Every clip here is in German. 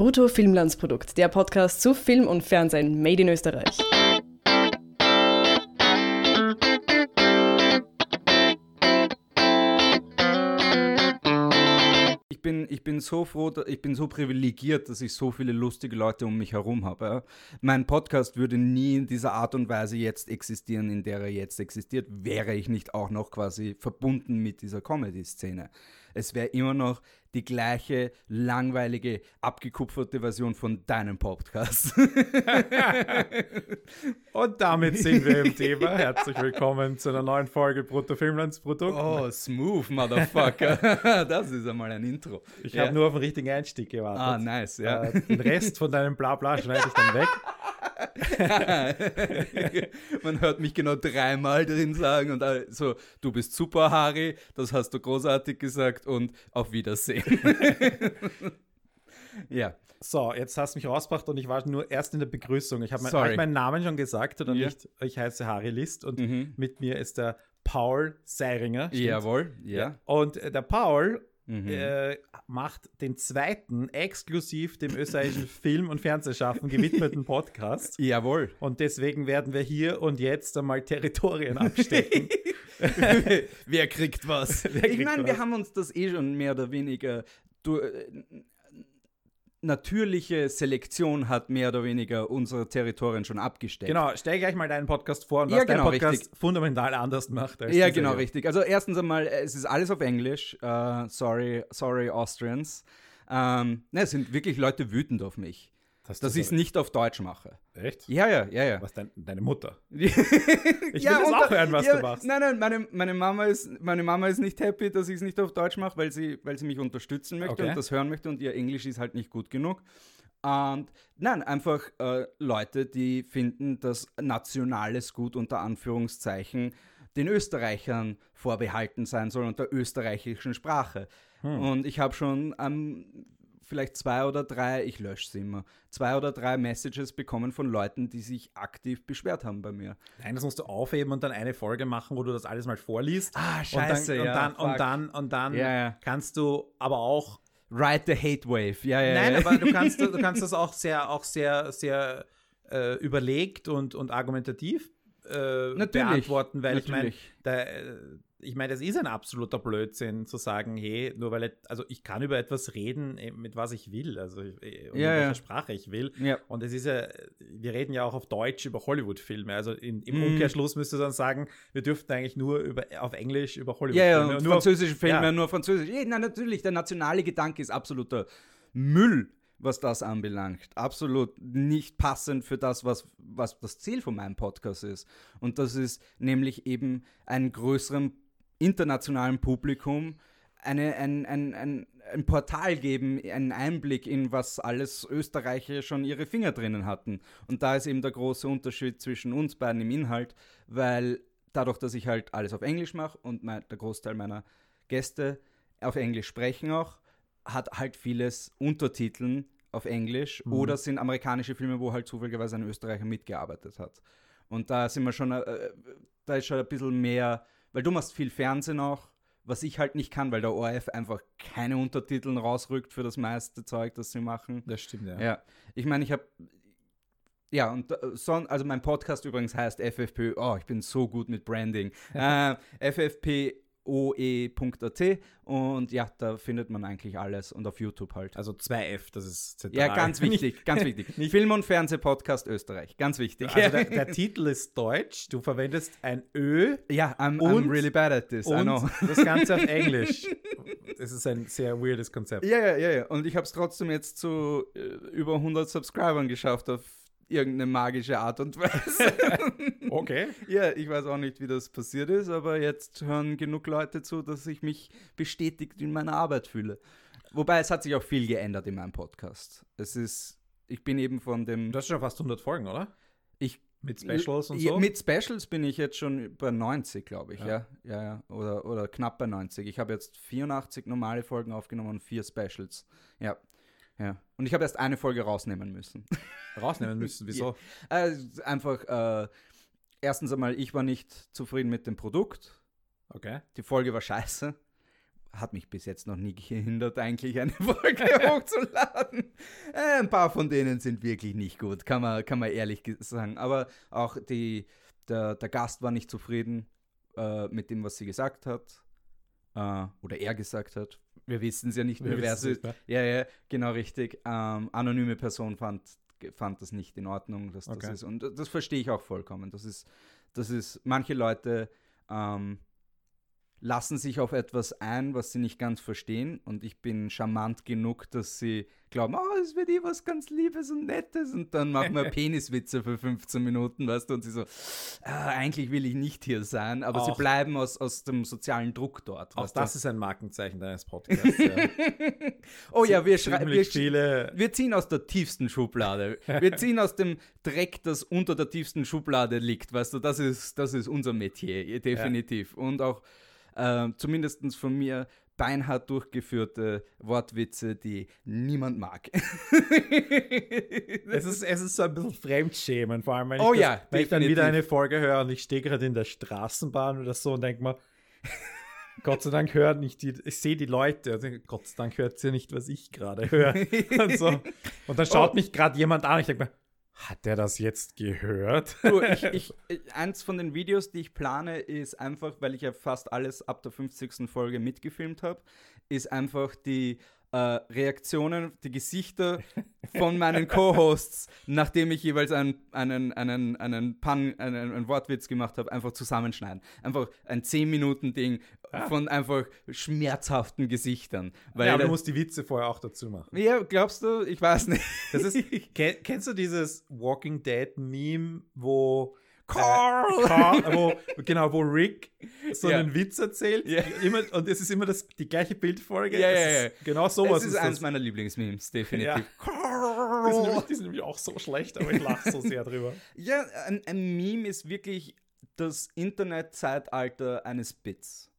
Brutto Filmlandsprodukt, der Podcast zu Film und Fernsehen made in Österreich. Ich bin, ich bin so froh, ich bin so privilegiert, dass ich so viele lustige Leute um mich herum habe. Mein Podcast würde nie in dieser Art und Weise jetzt existieren, in der er jetzt existiert, wäre ich nicht auch noch quasi verbunden mit dieser Comedy-Szene es wäre immer noch die gleiche langweilige, abgekupferte Version von deinem Podcast. Und damit sind wir im Thema. Herzlich willkommen zu einer neuen Folge Brutto Filmlandsprodukt. Oh, smooth, Motherfucker. das ist einmal ein Intro. Ich ja. habe nur auf den richtigen Einstieg gewartet. Ah, nice, ja. Äh, den Rest von deinem Blabla schneide ich dann weg. Man hört mich genau dreimal drin sagen und so, du bist super, Harry, das hast du großartig gesagt und auf Wiedersehen. ja. So, jetzt hast du mich rausgebracht und ich war nur erst in der Begrüßung. Ich habe mein, meinen Namen schon gesagt oder ja. nicht? Ich heiße Harry List und mhm. mit mir ist der Paul Seiringer. Jawohl, ja. Und äh, der Paul mhm. äh, macht den zweiten exklusiv dem österreichischen Film- und Fernsehschaffen gewidmeten Podcast. Jawohl. Und deswegen werden wir hier und jetzt einmal Territorien abstecken. Wer kriegt was? Wer kriegt ich meine, wir haben uns das eh schon mehr oder weniger du, äh, natürliche Selektion hat mehr oder weniger unsere Territorien schon abgesteckt. Genau, stell gleich mal deinen Podcast vor und was ja, genau, dein Podcast richtig. fundamental anders macht. Als ja, genau, richtig. Also erstens einmal, es ist alles auf Englisch. Uh, sorry, sorry Austrians. Ähm, ne, es sind wirklich Leute wütend auf mich dass ich es nicht auf Deutsch mache. Echt? Ja, ja, ja, ja. Was dein, deine Mutter? ich will ja, das auch hören, was ja, du machst. Nein, nein, meine, meine, Mama ist, meine Mama ist nicht happy, dass ich es nicht auf Deutsch mache, weil sie, weil sie mich unterstützen möchte okay. und das hören möchte und ihr Englisch ist halt nicht gut genug. Und nein, einfach äh, Leute, die finden, dass nationales Gut unter Anführungszeichen den Österreichern vorbehalten sein soll und der österreichischen Sprache. Hm. Und ich habe schon am vielleicht zwei oder drei, ich lösche sie immer, zwei oder drei Messages bekommen von Leuten, die sich aktiv beschwert haben bei mir. Nein, das musst du aufheben und dann eine Folge machen, wo du das alles mal vorliest. Ah, scheiße, und dann, ja. Und dann, und dann, und dann ja, ja. kannst du aber auch Ride the Hate Wave. Ja, ja, Nein, ja. aber du kannst, du kannst das auch sehr, auch sehr, sehr äh, überlegt und, und argumentativ äh, beantworten, weil Natürlich. ich meine, ich meine, das ist ein absoluter Blödsinn zu sagen, hey, nur weil, ich, also ich kann über etwas reden, eh, mit was ich will, also und ja, in welcher ja. Sprache ich will. Ja. Und es ist ja, wir reden ja auch auf Deutsch über Hollywood-Filme. Also in, im mm. Umkehrschluss müsste dann sagen, wir dürften eigentlich nur über, auf Englisch über Hollywood-Filme. Ja, ja, nur französische Filme, ja. nur französisch. Ja, nein, natürlich, der nationale Gedanke ist absoluter Müll was das anbelangt. Absolut nicht passend für das, was, was das Ziel von meinem Podcast ist. Und das ist nämlich eben einen größeren internationalen Publikum eine, ein, ein, ein, ein Portal geben, einen Einblick in was alles Österreicher schon ihre Finger drinnen hatten. Und da ist eben der große Unterschied zwischen uns beiden im Inhalt, weil dadurch, dass ich halt alles auf Englisch mache und mein, der Großteil meiner Gäste auf Englisch sprechen auch, hat halt vieles Untertiteln auf Englisch mhm. oder sind amerikanische Filme, wo halt zufälligerweise ein Österreicher mitgearbeitet hat. Und da sind wir schon, äh, da ist schon ein bisschen mehr weil du machst viel Fernsehen auch, was ich halt nicht kann, weil der ORF einfach keine Untertiteln rausrückt für das meiste Zeug, das sie machen. Das stimmt, ja. Ja, ich meine, ich habe ja, und äh, so, also mein Podcast übrigens heißt FFP, oh, ich bin so gut mit Branding. äh, FFP oe.at und ja, da findet man eigentlich alles und auf YouTube halt. Also 2F, das ist zentral. Ja, ganz wichtig, ganz wichtig. Film- und Fernsehpodcast Österreich, ganz wichtig. Also der, der, Titel ist deutsch, du verwendest ein Ö. Ja, I'm, und, I'm really bad at this, und I know. das Ganze auf Englisch. Das ist ein sehr weirdes Konzept. Ja, ja, ja, ja. Und ich habe es trotzdem jetzt zu äh, über 100 Subscribern geschafft auf irgendeine magische Art und Weise. okay. Ja, ich weiß auch nicht, wie das passiert ist, aber jetzt hören genug Leute zu, dass ich mich bestätigt in meiner Arbeit fühle. Wobei es hat sich auch viel geändert in meinem Podcast. Es ist, ich bin eben von dem. Du hast schon fast 100 Folgen, oder? Ich mit Specials und so? Mit Specials bin ich jetzt schon bei 90, glaube ich, ja. ja. Ja, ja, Oder, oder knapp bei 90. Ich habe jetzt 84 normale Folgen aufgenommen und vier Specials. Ja. Ja. Und ich habe erst eine Folge rausnehmen müssen. Rausnehmen müssen? Wieso? Ja. Äh, einfach, äh, erstens einmal, ich war nicht zufrieden mit dem Produkt. Okay. Die Folge war scheiße. hat mich bis jetzt noch nie gehindert, eigentlich eine Folge hochzuladen. Äh, ein paar von denen sind wirklich nicht gut, kann man, kann man ehrlich sagen. Aber auch die, der, der Gast war nicht zufrieden äh, mit dem, was sie gesagt hat. Äh, oder er gesagt hat. Wir wissen es ja nicht mehr, wer es ist. Ja, ja, genau richtig. Ähm, anonyme Person fand, fand das nicht in Ordnung, dass okay. das ist. Und das verstehe ich auch vollkommen. Das ist, das ist, manche Leute ähm, lassen sich auf etwas ein, was sie nicht ganz verstehen. Und ich bin charmant genug, dass sie glauben, oh, es wird eh was ganz Liebes und Nettes. Und dann machen wir Peniswitze für 15 Minuten, weißt du, und sie so, ah, eigentlich will ich nicht hier sein, aber auch, sie bleiben aus, aus dem sozialen Druck dort. Auch das du? ist ein Markenzeichen deines Podcasts. Ja. oh ja, wir, wir, wir ziehen aus der tiefsten Schublade. Wir ziehen aus dem Dreck, das unter der tiefsten Schublade liegt, weißt du, das ist, das ist unser Metier, definitiv. Ja. Und auch äh, zumindest von mir beinhart durchgeführte Wortwitze, die niemand mag. es, ist, es ist so ein bisschen Fremdschämen, vor allem wenn, oh, ich, das, ja, wenn ich dann wieder eine Folge höre und ich stehe gerade in der Straßenbahn oder so und denke mal, Gott sei Dank hören nicht die, ich sehe die Leute, also Gott sei Dank hört sie nicht, was ich gerade höre. und, so. und dann schaut oh. mich gerade jemand an, ich denke mal, hat der das jetzt gehört? Du, ich, ich, eins von den Videos, die ich plane, ist einfach, weil ich ja fast alles ab der 50. Folge mitgefilmt habe, ist einfach die äh, Reaktionen, die Gesichter von meinen Co-Hosts, nachdem ich jeweils einen, einen, einen, einen, Pun, einen, einen Wortwitz gemacht habe, einfach zusammenschneiden. Einfach ein 10-Minuten-Ding ah. von einfach schmerzhaften Gesichtern. Weil ja, aber du musst die Witze vorher auch dazu machen. Ja, glaubst du? Ich weiß nicht. Das ist, kennst du dieses Walking Dead-Meme, wo Carl! Äh, Carl wo, genau, wo Rick so yeah. einen Witz erzählt. Yeah. Immer, und es ist immer das, die gleiche Bildfolge. Ja, ja, ja. Genau sowas. Das ist, ist eines meiner Lieblingsmemes, definitiv. Ja. Carl! Die sind, nämlich, die sind, nämlich, auch so schlecht, aber ich lache so sehr drüber. Ja, ein, ein Meme ist wirklich das Internetzeitalter eines Bits.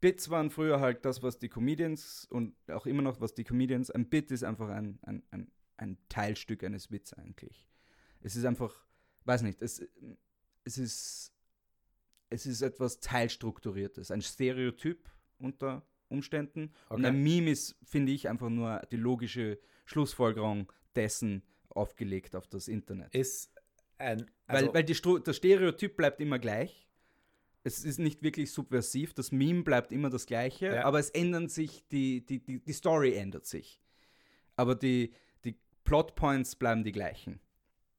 Bits waren früher halt das, was die Comedians und auch immer noch, was die Comedians, ein Bit ist einfach ein, ein, ein, ein Teilstück eines Witz eigentlich. Es ist einfach weiß nicht, es, es, ist, es ist etwas Teilstrukturiertes, ein Stereotyp unter Umständen. Okay. Und ein Meme ist, finde ich, einfach nur die logische Schlussfolgerung dessen aufgelegt auf das Internet. Ist ein, also weil weil die, das Stereotyp bleibt immer gleich. Es ist nicht wirklich subversiv, das Meme bleibt immer das gleiche, ja. aber es ändern sich, die, die, die, die Story ändert sich. Aber die, die Plotpoints bleiben die gleichen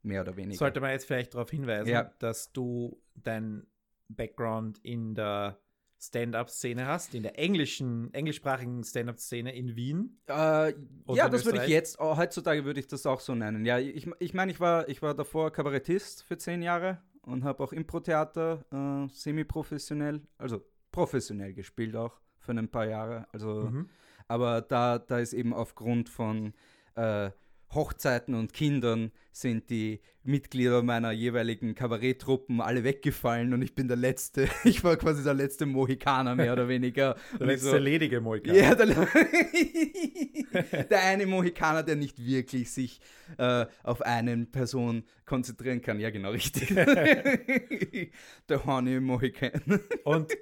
mehr oder weniger. Sollte man jetzt vielleicht darauf hinweisen, ja. dass du dein Background in der Stand-up-Szene hast, in der englischen, englischsprachigen Stand-up-Szene in Wien? Äh, ja, das würde ich jetzt, oh, heutzutage würde ich das auch so nennen. Ja, ich, ich meine, ich war, ich war davor Kabarettist für zehn Jahre und habe auch Impro-Theater äh, semi-professionell, also professionell gespielt auch für ein paar Jahre. Also, mhm. aber da, da ist eben aufgrund von äh, Hochzeiten und Kindern sind die Mitglieder meiner jeweiligen Kabaretttruppen alle weggefallen und ich bin der letzte, ich war quasi der letzte Mohikaner mehr oder weniger. der letzte so, ledige Mohikaner. Ja, der, der, eine Mohikaner, der nicht wirklich sich äh, auf eine Person konzentrieren kann. Ja, genau, richtig. der Horny Mohikan. Und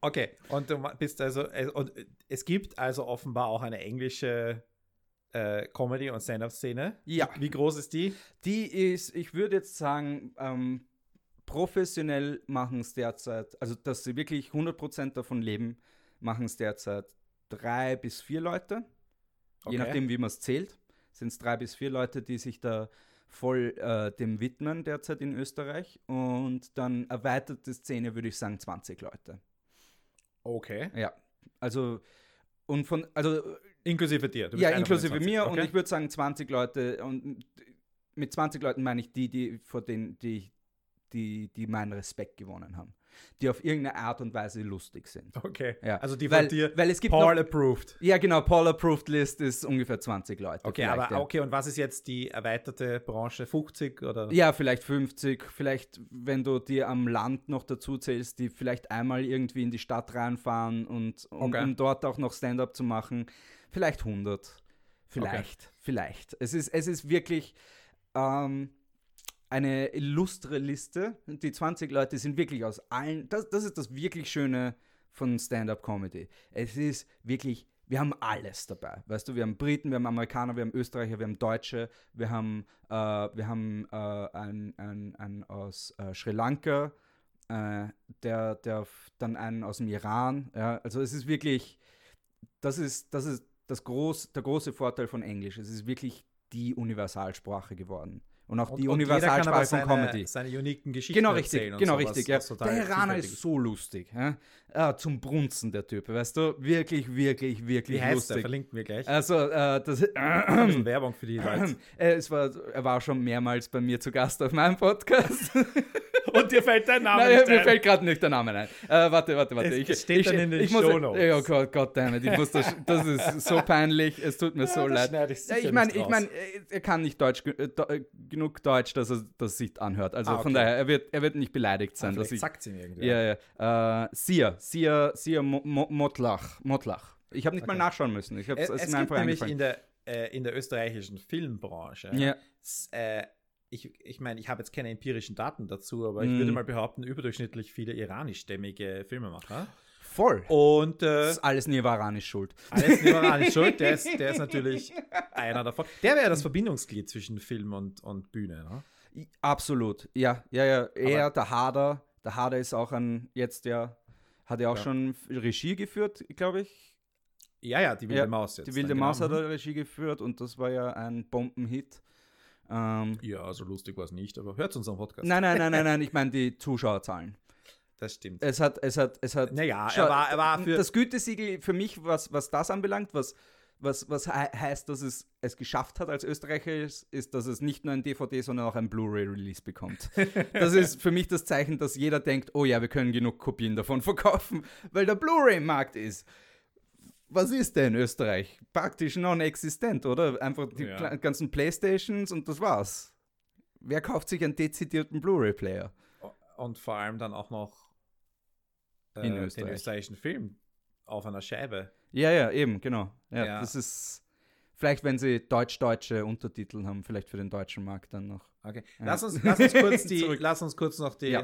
okay, und du bist also, äh, und es gibt also offenbar auch eine englische äh, Comedy- und Stand-Up-Szene. Ja. Wie groß ist die? Die ist, ich würde jetzt sagen, ähm, professionell machen es derzeit, also dass sie wirklich 100% davon leben, machen es derzeit drei bis vier Leute. Okay. Je nachdem, wie man es zählt, sind es drei bis vier Leute, die sich da voll äh, dem widmen derzeit in Österreich. Und dann erweiterte Szene würde ich sagen 20 Leute. Okay. Ja, also und von, also Inklusive dir. ja, inklusive mir okay. und ich würde sagen 20 Leute und mit 20 Leuten meine ich die, die vor denen, die, die, die meinen Respekt gewonnen haben. Die auf irgendeine Art und Weise lustig sind. Okay. Ja. Also die weil, dir weil es gibt Paul noch, approved. Ja, genau, Paul approved List ist ungefähr 20 Leute. Okay, aber ja. okay, und was ist jetzt die erweiterte Branche? 50 oder? Ja, vielleicht 50. Vielleicht, wenn du dir am Land noch dazu zählst, die vielleicht einmal irgendwie in die Stadt reinfahren und um, okay. um dort auch noch Stand-up zu machen vielleicht 100. Vielleicht, okay. vielleicht. Es ist, es ist wirklich ähm, eine illustre Liste. Die 20 Leute sind wirklich aus allen, das, das ist das wirklich Schöne von Stand-up-Comedy. Es ist wirklich, wir haben alles dabei. Weißt du, wir haben Briten, wir haben Amerikaner, wir haben Österreicher, wir haben Deutsche, wir haben, äh, wir haben äh, einen, einen, einen aus äh, Sri Lanka, äh, der, der dann einen aus dem Iran. Ja, also es ist wirklich, das ist, das ist das groß, der große Vorteil von Englisch. Es ist wirklich die Universalsprache geworden. Und auch die und Universalsprache von Comedy. Seine uniken Geschichten Genau richtig, genau richtig. Ja. Der Iraner ist so lustig. Ja? Ah, zum Brunzen, der Typ, weißt du? Wirklich, wirklich, wirklich Wie heißt lustig. Der? Verlinken wir gleich. Also, äh, das äh, äh, Werbung für die Leute. Äh, es war, er war schon mehrmals bei mir zu Gast auf meinem Podcast. Und dir fällt dein Name Nein, nicht Mir fällt gerade nicht der Name ein. Äh, warte, warte, warte. Es ich, steht ich, dann in den ich muss, Oh Gott, Gott damit. Ich muss das, das ist so peinlich. Es tut mir ja, so leid. Ich, ich meine, ich mein, er kann nicht Deutsch, äh, genug Deutsch, dass er das sich anhört. Also ah, okay. von daher, er wird, er wird nicht beleidigt sein. Ah, dass ich, sagt sie mir irgendwie. Ja, ja. Äh, Sia, Sia, Sia Motlach. Motlach. Ich habe nicht okay. mal nachschauen müssen. Ich es, es, es gibt nämlich in der, äh, in der österreichischen Filmbranche ja. äh, ich, ich meine, ich habe jetzt keine empirischen Daten dazu, aber mm. ich würde mhm. mal behaupten, überdurchschnittlich viele iranischstämmige Filmemacher. Voll. Und äh, das ist alles Nivaranisch schuld. Alles Nivaranisch schuld. Der ist, der ist natürlich einer davon. Der wäre das Verbindungsglied zwischen Film und, und Bühne. Ne? Absolut. Ja, ja, ja. Er, aber der Hader. Der Hader ist auch ein, jetzt ja, hat er auch ja. schon Regie geführt, glaube ich. Ja, ja, die Wilde ja, Maus jetzt. Die Wilde Maus genau. hat er Regie geführt und das war ja ein Bombenhit. Ähm, ja, so lustig war es nicht, aber hört uns am Podcast. Nein, nein, nein, nein, nein, ich meine die Zuschauerzahlen. Das stimmt. Es hat, es hat, es hat. Naja, er war, er war für. Das Gütesiegel für mich, was, was das anbelangt, was, was, was heißt, dass es es geschafft hat als Österreicher, ist, ist, dass es nicht nur ein DVD, sondern auch ein Blu-ray-Release bekommt. das ist für mich das Zeichen, dass jeder denkt, oh ja, wir können genug Kopien davon verkaufen, weil der Blu-ray-Markt ist was ist denn Österreich? Praktisch non-existent, oder? Einfach die ja. ganzen Playstations und das war's. Wer kauft sich einen dezidierten Blu-ray-Player? Und vor allem dann auch noch äh, In Österreich. den österreichischen Film auf einer Scheibe. Ja, ja, eben, genau. Ja, ja. Das ist vielleicht, wenn sie deutsch-deutsche Untertitel haben, vielleicht für den deutschen Markt dann noch. Okay. Ja. Lass, uns, lass, uns kurz die, lass uns kurz noch die,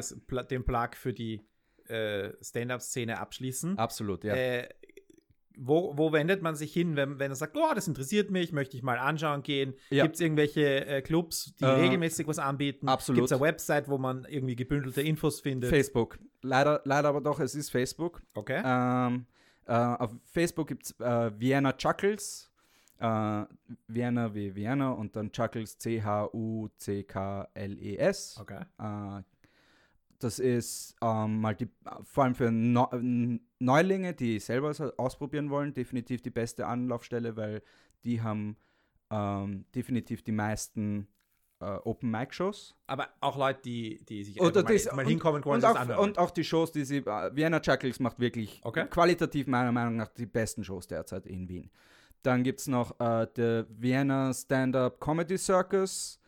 den Plug für die äh, Stand-up-Szene abschließen. Absolut, ja. Äh, wo, wo wendet man sich hin, wenn, wenn er sagt, oh, das interessiert mich, möchte ich mal anschauen gehen? Ja. Gibt es irgendwelche äh, Clubs, die äh, regelmäßig was anbieten? Absolut. Gibt es eine Website, wo man irgendwie gebündelte Infos findet? Facebook. Leider, leider aber doch, es ist Facebook. Okay. Ähm, äh, auf Facebook gibt es äh, Vienna Chuckles. Äh, Vienna wie Vienna und dann Chuckles C-H-U-C-K-L-E-S. Okay. Das ist ähm, mal die, vor allem für Neulinge, die selber ausprobieren wollen, definitiv die beste Anlaufstelle, weil die haben ähm, definitiv die meisten äh, Open Mic Shows. Aber auch Leute, die, die sich Oder mal, das, mal hinkommen wollen, und, auch, und auch die Shows, die sie äh, Vienna Chuckles macht wirklich okay. qualitativ meiner Meinung nach die besten Shows derzeit in Wien. Dann gibt es noch äh, der Vienna Stand-Up Comedy Circus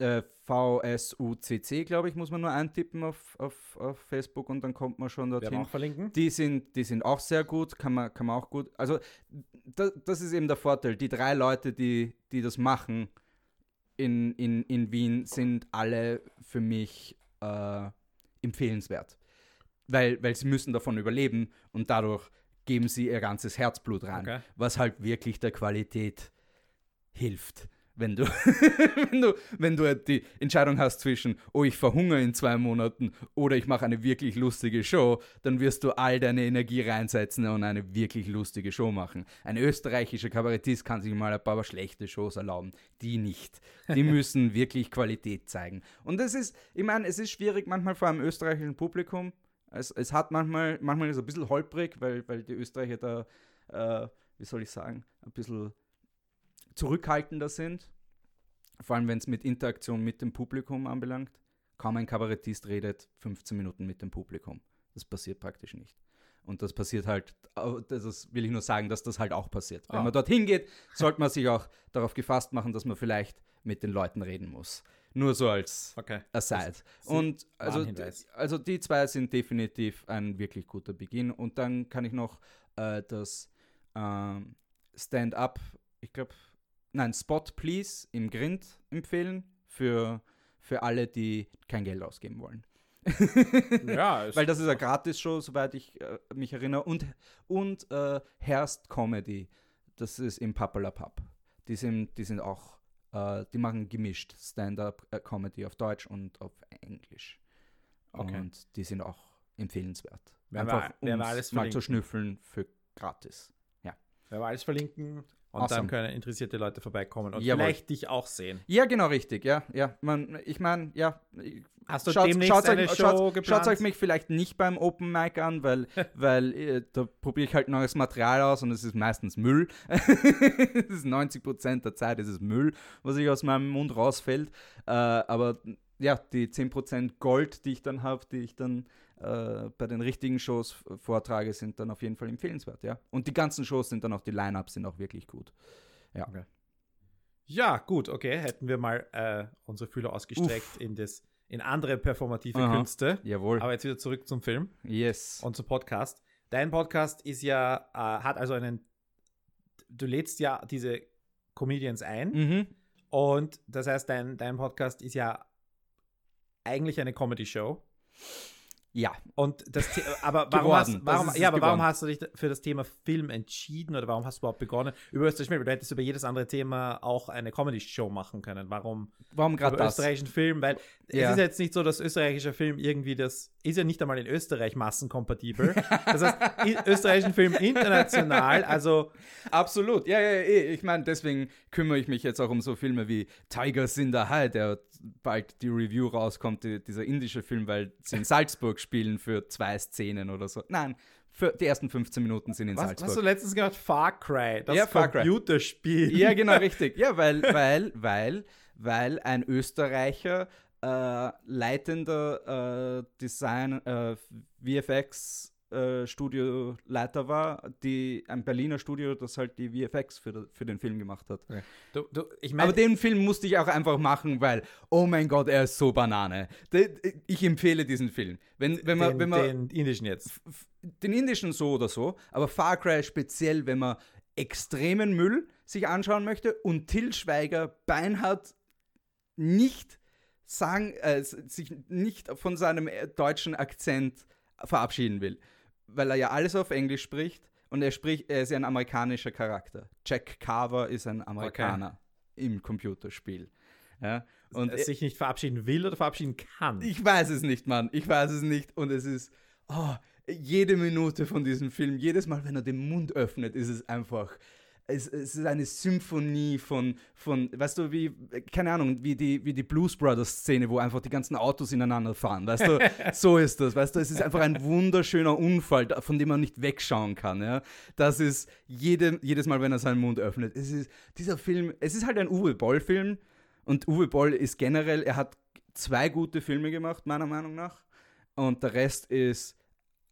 äh, VSUCC, glaube ich, muss man nur eintippen auf, auf, auf Facebook und dann kommt man schon dorthin. auch verlinken. Die sind, die sind auch sehr gut, kann man, kann man auch gut. Also, das, das ist eben der Vorteil. Die drei Leute, die, die das machen in, in, in Wien, sind alle für mich äh, empfehlenswert. Weil, weil sie müssen davon überleben und dadurch geben sie ihr ganzes Herzblut rein, okay. was halt wirklich der Qualität hilft wenn du, wenn du, wenn du die Entscheidung hast zwischen, oh, ich verhungere in zwei Monaten oder ich mache eine wirklich lustige Show, dann wirst du all deine Energie reinsetzen und eine wirklich lustige Show machen. Ein österreichischer Kabarettist kann sich mal ein paar schlechte Shows erlauben. Die nicht. Die müssen wirklich Qualität zeigen. Und das ist, ich meine, es ist schwierig manchmal vor einem österreichischen Publikum. Es, es hat manchmal, manchmal ist es ein bisschen holprig, weil, weil die Österreicher da, äh, wie soll ich sagen, ein bisschen zurückhaltender sind. Vor allem, wenn es mit Interaktion mit dem Publikum anbelangt. Kaum ein Kabarettist redet 15 Minuten mit dem Publikum. Das passiert praktisch nicht. Und das passiert halt, das will ich nur sagen, dass das halt auch passiert. Wenn oh. man dorthin geht, sollte man sich auch darauf gefasst machen, dass man vielleicht mit den Leuten reden muss. Nur so als okay. Aside. Und also, also die zwei sind definitiv ein wirklich guter Beginn. Und dann kann ich noch äh, das äh, Stand-up, ich glaube, nein, Spot Please im Grind empfehlen für, für alle, die kein Geld ausgeben wollen. ja, weil das ist eine Gratis-Show, soweit ich äh, mich erinnere. Und, und äh, Herst Comedy, das ist im Pappala Pub. Die sind, die sind auch, äh, die machen gemischt Stand-up-Comedy auf Deutsch und auf Englisch. Okay. Und die sind auch empfehlenswert. Wer Einfach, um alles mal zu schnüffeln für gratis. Ja. Wer wir alles verlinken, und awesome. dann können interessierte Leute vorbeikommen und Jawohl. vielleicht dich auch sehen. Ja, genau richtig, ja. ja. Man, ich meine, ja. Hast du schaut, demnächst schaut eine euch, Show schaut? Schaut euch mich vielleicht nicht beim Open Mic an, weil, weil äh, da probiere ich halt neues Material aus und es ist meistens Müll. es ist 90 Prozent der Zeit ist es Müll, was ich aus meinem Mund rausfällt. Äh, aber ja, die 10 Prozent Gold, die ich dann habe, die ich dann äh, bei den richtigen Shows vortrage, sind dann auf jeden Fall empfehlenswert, ja. Und die ganzen Shows sind dann auch, die Line-Ups sind auch wirklich gut. Ja. Okay. Ja, gut, okay. Hätten wir mal äh, unsere Fühler ausgestreckt Uff. in das in andere performative Aha. Künste. Jawohl. Aber jetzt wieder zurück zum Film. Yes. Und zum Podcast. Dein Podcast ist ja, äh, hat also einen, du lädst ja diese Comedians ein. Mhm. Und das heißt, dein, dein Podcast ist ja eigentlich eine Comedy-Show. Ja. Und das, aber warum, hast, warum, ja, aber warum hast du dich für das Thema Film entschieden oder warum hast du überhaupt begonnen? Über österreichischen Film, du hättest über jedes andere Thema auch eine Comedy-Show machen können. Warum, warum gerade das? österreichischen Film? Weil ja. es ist jetzt nicht so, dass österreichischer Film irgendwie das ist ja nicht einmal in Österreich massenkompatibel. Das heißt, österreichischen Film international, also absolut. Ja, ja, ja. Eh. Ich meine, deswegen kümmere ich mich jetzt auch um so Filme wie Tigers in the High, der bald die Review rauskommt, die, dieser indische Film, weil sie in Salzburg spielen für zwei Szenen oder so. Nein, für die ersten 15 Minuten sind in was, Salzburg. Hast du letztens gehört? Far Cry, das ja, Far Computerspiel. Cry. Ja, genau, richtig. Ja, weil, weil, weil, weil ein Österreicher äh, leitender äh, Design, äh, VFX äh, Studioleiter war, die ein Berliner Studio, das halt die VFX für, für den Film gemacht hat. Okay. Du, du, ich mein, Aber den Film musste ich auch einfach machen, weil, oh mein Gott, er ist so Banane. Ich empfehle diesen Film. Wenn, wenn man, den, wenn man, den indischen jetzt. Den indischen so oder so, aber Far Cry speziell, wenn man extremen Müll sich anschauen möchte und Till Schweiger beinhart nicht sagen, äh, sich nicht von seinem äh, deutschen Akzent verabschieden will. Weil er ja alles auf Englisch spricht und er spricht, er ist ja ein amerikanischer Charakter. Jack Carver ist ein Amerikaner okay. im Computerspiel. Ja, und er sich nicht verabschieden will oder verabschieden kann. Ich weiß es nicht, Mann. Ich weiß es nicht. Und es ist, oh, jede Minute von diesem Film, jedes Mal, wenn er den Mund öffnet, ist es einfach es, es, ist eine Symphonie von, von, weißt du, wie, keine Ahnung, wie die, wie die Blues Brothers Szene, wo einfach die ganzen Autos ineinander fahren, weißt du, so ist das, weißt du, es ist einfach ein wunderschöner Unfall, von dem man nicht wegschauen kann, ja, das ist jede, jedes Mal, wenn er seinen Mund öffnet, es ist, dieser Film, es ist halt ein Uwe Boll Film und Uwe Boll ist generell, er hat zwei gute Filme gemacht, meiner Meinung nach, und der Rest ist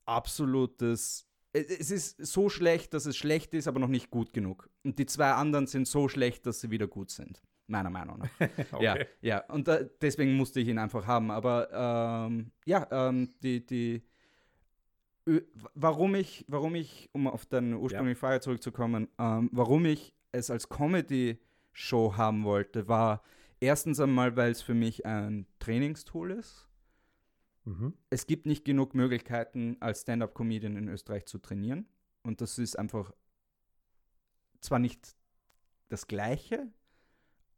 absolutes es ist so schlecht, dass es schlecht ist, aber noch nicht gut genug. Und die zwei anderen sind so schlecht, dass sie wieder gut sind. Meiner Meinung nach. okay. Ja, ja. Und äh, deswegen musste ich ihn einfach haben. Aber ähm, ja, ähm, die, die, warum ich, warum ich, um auf deine ursprüngliche ja. Frage zurückzukommen, ähm, warum ich es als Comedy-Show haben wollte, war erstens einmal, weil es für mich ein Trainingstool ist. Mhm. Es gibt nicht genug Möglichkeiten, als Stand-up-Comedian in Österreich zu trainieren. Und das ist einfach zwar nicht das Gleiche,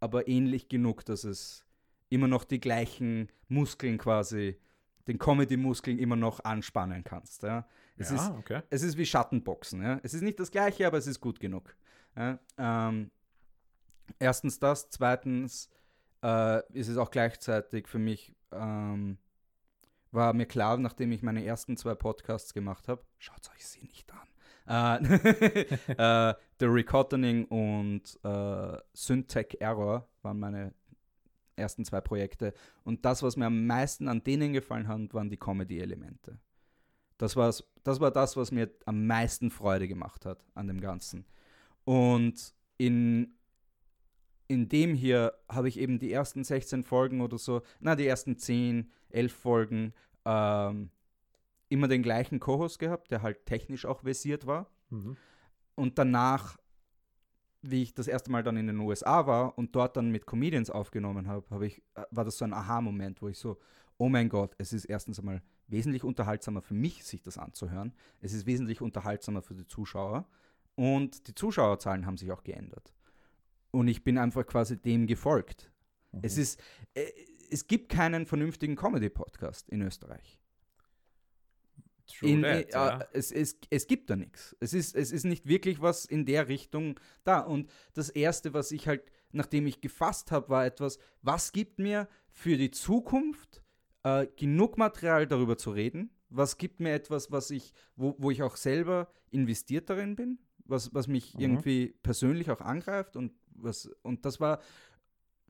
aber ähnlich genug, dass es immer noch die gleichen Muskeln quasi, den Comedy-Muskeln immer noch anspannen kannst. Ja? Es, ja, ist, okay. es ist wie Schattenboxen. Ja? Es ist nicht das Gleiche, aber es ist gut genug. Ja? Ähm, erstens das, zweitens äh, ist es auch gleichzeitig für mich ähm, war mir klar, nachdem ich meine ersten zwei Podcasts gemacht habe, schaut euch sie nicht an. Äh, äh, The Recottoning und äh, Syntech Error waren meine ersten zwei Projekte. Und das, was mir am meisten an denen gefallen hat, waren die Comedy-Elemente. Das, das war das, was mir am meisten Freude gemacht hat an dem Ganzen. Und in, in dem hier habe ich eben die ersten 16 Folgen oder so, na, die ersten 10, 11 Folgen ähm, immer den gleichen Co-Host gehabt, der halt technisch auch versiert war. Mhm. Und danach, wie ich das erste Mal dann in den USA war und dort dann mit Comedians aufgenommen habe, hab ich, äh, war das so ein Aha-Moment, wo ich so, oh mein Gott, es ist erstens einmal wesentlich unterhaltsamer für mich, sich das anzuhören. Es ist wesentlich unterhaltsamer für die Zuschauer. Und die Zuschauerzahlen haben sich auch geändert. Und ich bin einfach quasi dem gefolgt. Mhm. Es ist, äh, es gibt keinen vernünftigen Comedy-Podcast in Österreich. In, that, äh, ja. es, es, es gibt da nichts. Es ist, es ist nicht wirklich was in der Richtung da. Und das Erste, was ich halt, nachdem ich gefasst habe, war etwas, was gibt mir für die Zukunft äh, genug Material darüber zu reden? Was gibt mir etwas, was ich, wo, wo ich auch selber investiert darin bin? Was, was mich mhm. irgendwie persönlich auch angreift und was, und das war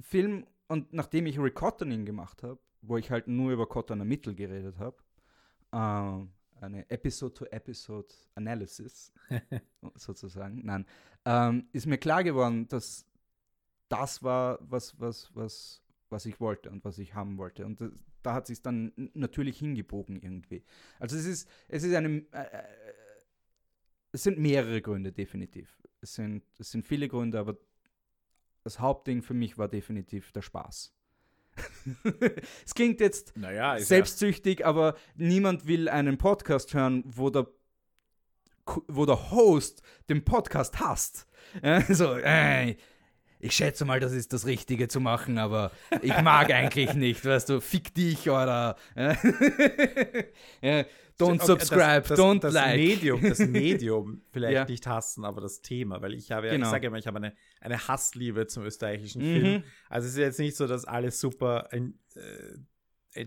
Film, und nachdem ich Recottoning gemacht habe, wo ich halt nur über Cottoner Mittel geredet habe, äh, eine Episode-to-Episode-Analysis sozusagen, nein, ähm, ist mir klar geworden, dass das war, was, was, was, was ich wollte und was ich haben wollte. Und das, da hat sich dann natürlich hingebogen irgendwie. Also es ist, es ist eine, äh, äh, es sind mehrere Gründe definitiv. Es sind, es sind viele Gründe, aber das Hauptding für mich war definitiv der Spaß. es klingt jetzt naja, selbstsüchtig, ja. aber niemand will einen Podcast hören, wo der, wo der Host den Podcast hasst. so, äh, ich schätze mal, das ist das Richtige zu machen, aber ich mag eigentlich nicht, weißt du, fick dich oder don't subscribe, das, das, don't das like. Medium, das Medium vielleicht ja. nicht hassen, aber das Thema, weil ich habe ja, genau. ich sage immer, ich habe eine, eine Hassliebe zum österreichischen mhm. Film. Also es ist jetzt nicht so, dass alles super äh,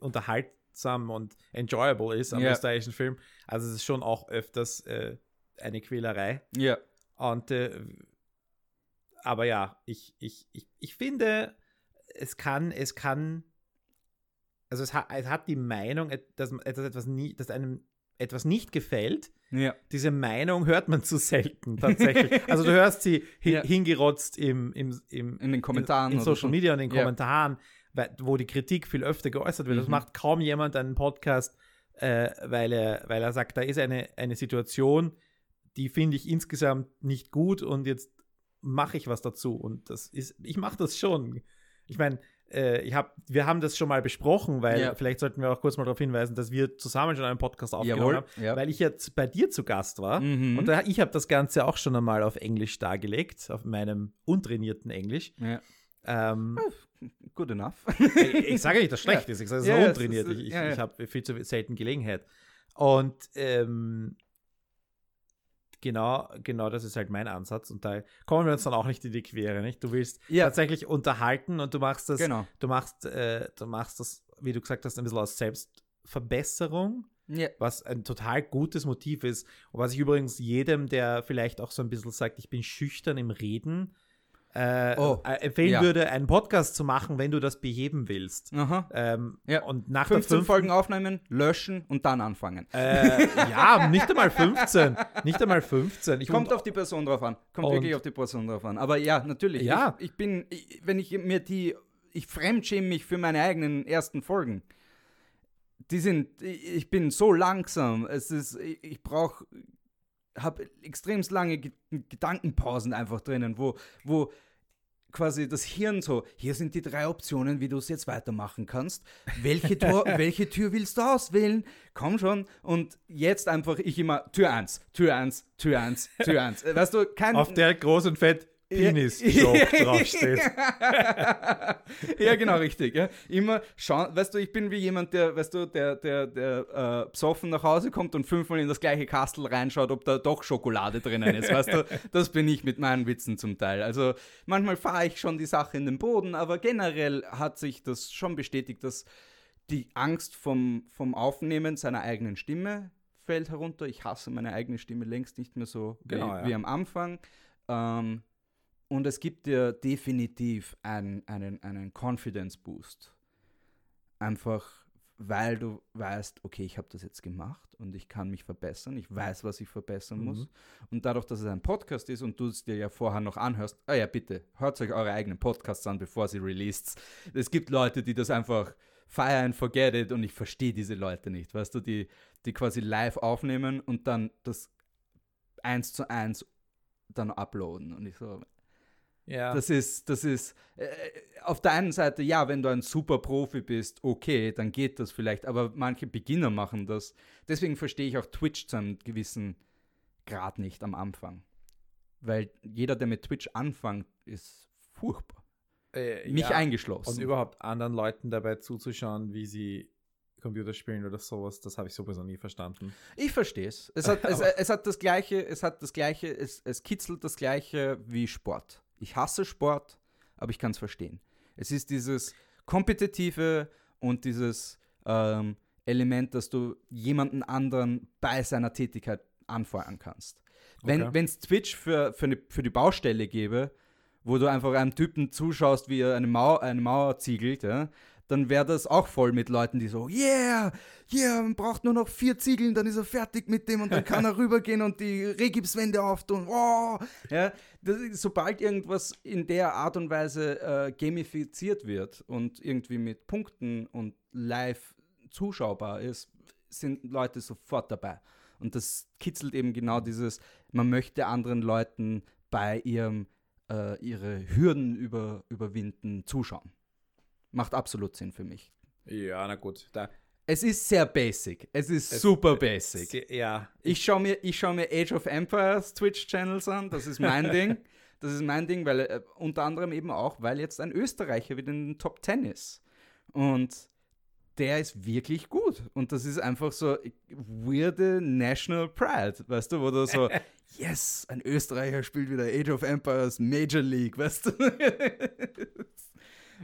unterhaltsam und enjoyable ist am ja. österreichischen Film. Also es ist schon auch öfters äh, eine Quälerei. Ja. Und äh, aber ja, ich, ich, ich, ich finde, es kann, es kann, also es hat, es hat die Meinung, dass, dass, etwas nie, dass einem etwas nicht gefällt. Ja. Diese Meinung hört man zu selten tatsächlich. also du hörst sie hi ja. hingerotzt im, im, im, in den Kommentaren. In, in Social so. Media und in den ja. Kommentaren, wo die Kritik viel öfter geäußert wird. Mhm. Das macht kaum jemand einen Podcast, äh, weil, er, weil er sagt, da ist eine, eine Situation, die finde ich insgesamt nicht gut und jetzt mache ich was dazu. Und das ist, ich mache das schon. Ich meine, äh, ich hab, wir haben das schon mal besprochen, weil ja. vielleicht sollten wir auch kurz mal darauf hinweisen, dass wir zusammen schon einen Podcast aufgenommen Jawohl, haben, ja. weil ich jetzt bei dir zu Gast war. Mhm. Und da, ich habe das Ganze auch schon einmal auf Englisch dargelegt, auf meinem untrainierten Englisch. Ja. Ähm, Good enough. ich, ich sage nicht, dass schlecht ist, ich sage es ist untrainiert. Ich, ich, ich habe viel zu selten Gelegenheit. Und ähm, genau, genau das ist halt mein Ansatz. Und da kommen wir uns dann auch nicht in die Quere, nicht? Du willst ja. tatsächlich unterhalten und du machst das, genau. du machst, äh, du machst das, wie du gesagt hast, ein bisschen aus Selbstverbesserung. Ja. Was ein total gutes Motiv ist. Und was ich übrigens jedem, der vielleicht auch so ein bisschen sagt, ich bin schüchtern im Reden, äh, oh, äh, empfehlen ja. würde, einen Podcast zu machen, wenn du das beheben willst. Ähm, ja. Und nach 15 der Folgen aufnehmen, löschen und dann anfangen. Äh, ja, nicht einmal 15. Nicht einmal 15. Ich Kommt auf die Person drauf an. Kommt wirklich auf die Person drauf an. Aber ja, natürlich. Ja. Ich, ich bin, ich, wenn ich mir die, ich fremdschäme mich für meine eigenen ersten Folgen. Die sind, ich bin so langsam. Es ist, ich brauche habe extrem lange Gedankenpausen einfach drinnen, wo, wo quasi das Hirn so, hier sind die drei Optionen, wie du es jetzt weitermachen kannst. Welche, Tor, welche Tür willst du auswählen? Komm schon. Und jetzt einfach ich immer Tür 1, Tür 1, Tür 1, Tür 1. Weißt du, kein... Auf der großen Fett Penis-Joke draufsteht. ja, genau, richtig. Ja. Immer schauen, weißt du, ich bin wie jemand, der, weißt du, der, der, der äh, besoffen nach Hause kommt und fünfmal in das gleiche Kastel reinschaut, ob da doch Schokolade drinnen ist. Weißt du, das bin ich mit meinen Witzen zum Teil. Also manchmal fahre ich schon die Sache in den Boden, aber generell hat sich das schon bestätigt, dass die Angst vom, vom Aufnehmen seiner eigenen Stimme fällt herunter. Ich hasse meine eigene Stimme längst nicht mehr so genau, wie, ja. wie, am Anfang. Ähm, und es gibt dir definitiv einen, einen, einen Confidence Boost. Einfach, weil du weißt, okay, ich habe das jetzt gemacht und ich kann mich verbessern. Ich weiß, was ich verbessern mhm. muss. Und dadurch, dass es ein Podcast ist und du es dir ja vorher noch anhörst, ah ja, bitte, hört euch eure eigenen Podcasts an, bevor sie released. Es gibt Leute, die das einfach fire and forget it und ich verstehe diese Leute nicht, weißt du, die, die quasi live aufnehmen und dann das eins zu eins dann uploaden. Und ich so, Ja. Das ist, das ist, äh, auf der einen Seite, ja, wenn du ein super Profi bist, okay, dann geht das vielleicht, aber manche Beginner machen das. Deswegen verstehe ich auch Twitch zu einem gewissen Grad nicht am Anfang. Weil jeder, der mit Twitch anfängt, ist furchtbar. Äh, Mich ja, eingeschlossen. Und überhaupt anderen Leuten dabei zuzuschauen, wie sie Computerspielen oder sowas, das habe ich sowieso nie verstanden. Ich verstehe es. Es hat, es, es, hat das gleiche, es hat das gleiche, es, es kitzelt das gleiche wie Sport. Ich hasse Sport, aber ich kann es verstehen. Es ist dieses kompetitive und dieses ähm, Element, dass du jemanden anderen bei seiner Tätigkeit anfeuern kannst. Wenn es Twitch für, für, eine, für die Baustelle gäbe, wo du einfach einem Typen zuschaust, wie er eine Mauer, eine Mauer ziegelt, ja, dann wäre das auch voll mit Leuten, die so, yeah, yeah, man braucht nur noch vier Ziegeln, dann ist er fertig mit dem und dann kann er rübergehen und die Regipswände auftun. Oh, ja, das, sobald irgendwas in der Art und Weise äh, gamifiziert wird und irgendwie mit Punkten und live zuschaubar ist, sind Leute sofort dabei. Und das kitzelt eben genau dieses, man möchte anderen Leuten bei ihrem, äh, ihre Hürden über, überwinden zuschauen. Macht absolut Sinn für mich. Ja, na gut. Da. Es ist sehr basic. Es ist es, super basic. Sehr, ja. Ich schaue mir, schau mir Age of Empires Twitch-Channels an. Das ist mein Ding. Das ist mein Ding, weil äh, unter anderem eben auch, weil jetzt ein Österreicher wieder in den Top Ten ist. Und der ist wirklich gut. Und das ist einfach so weirde National Pride, weißt du, wo du so, yes, ein Österreicher spielt wieder Age of Empires Major League, weißt du?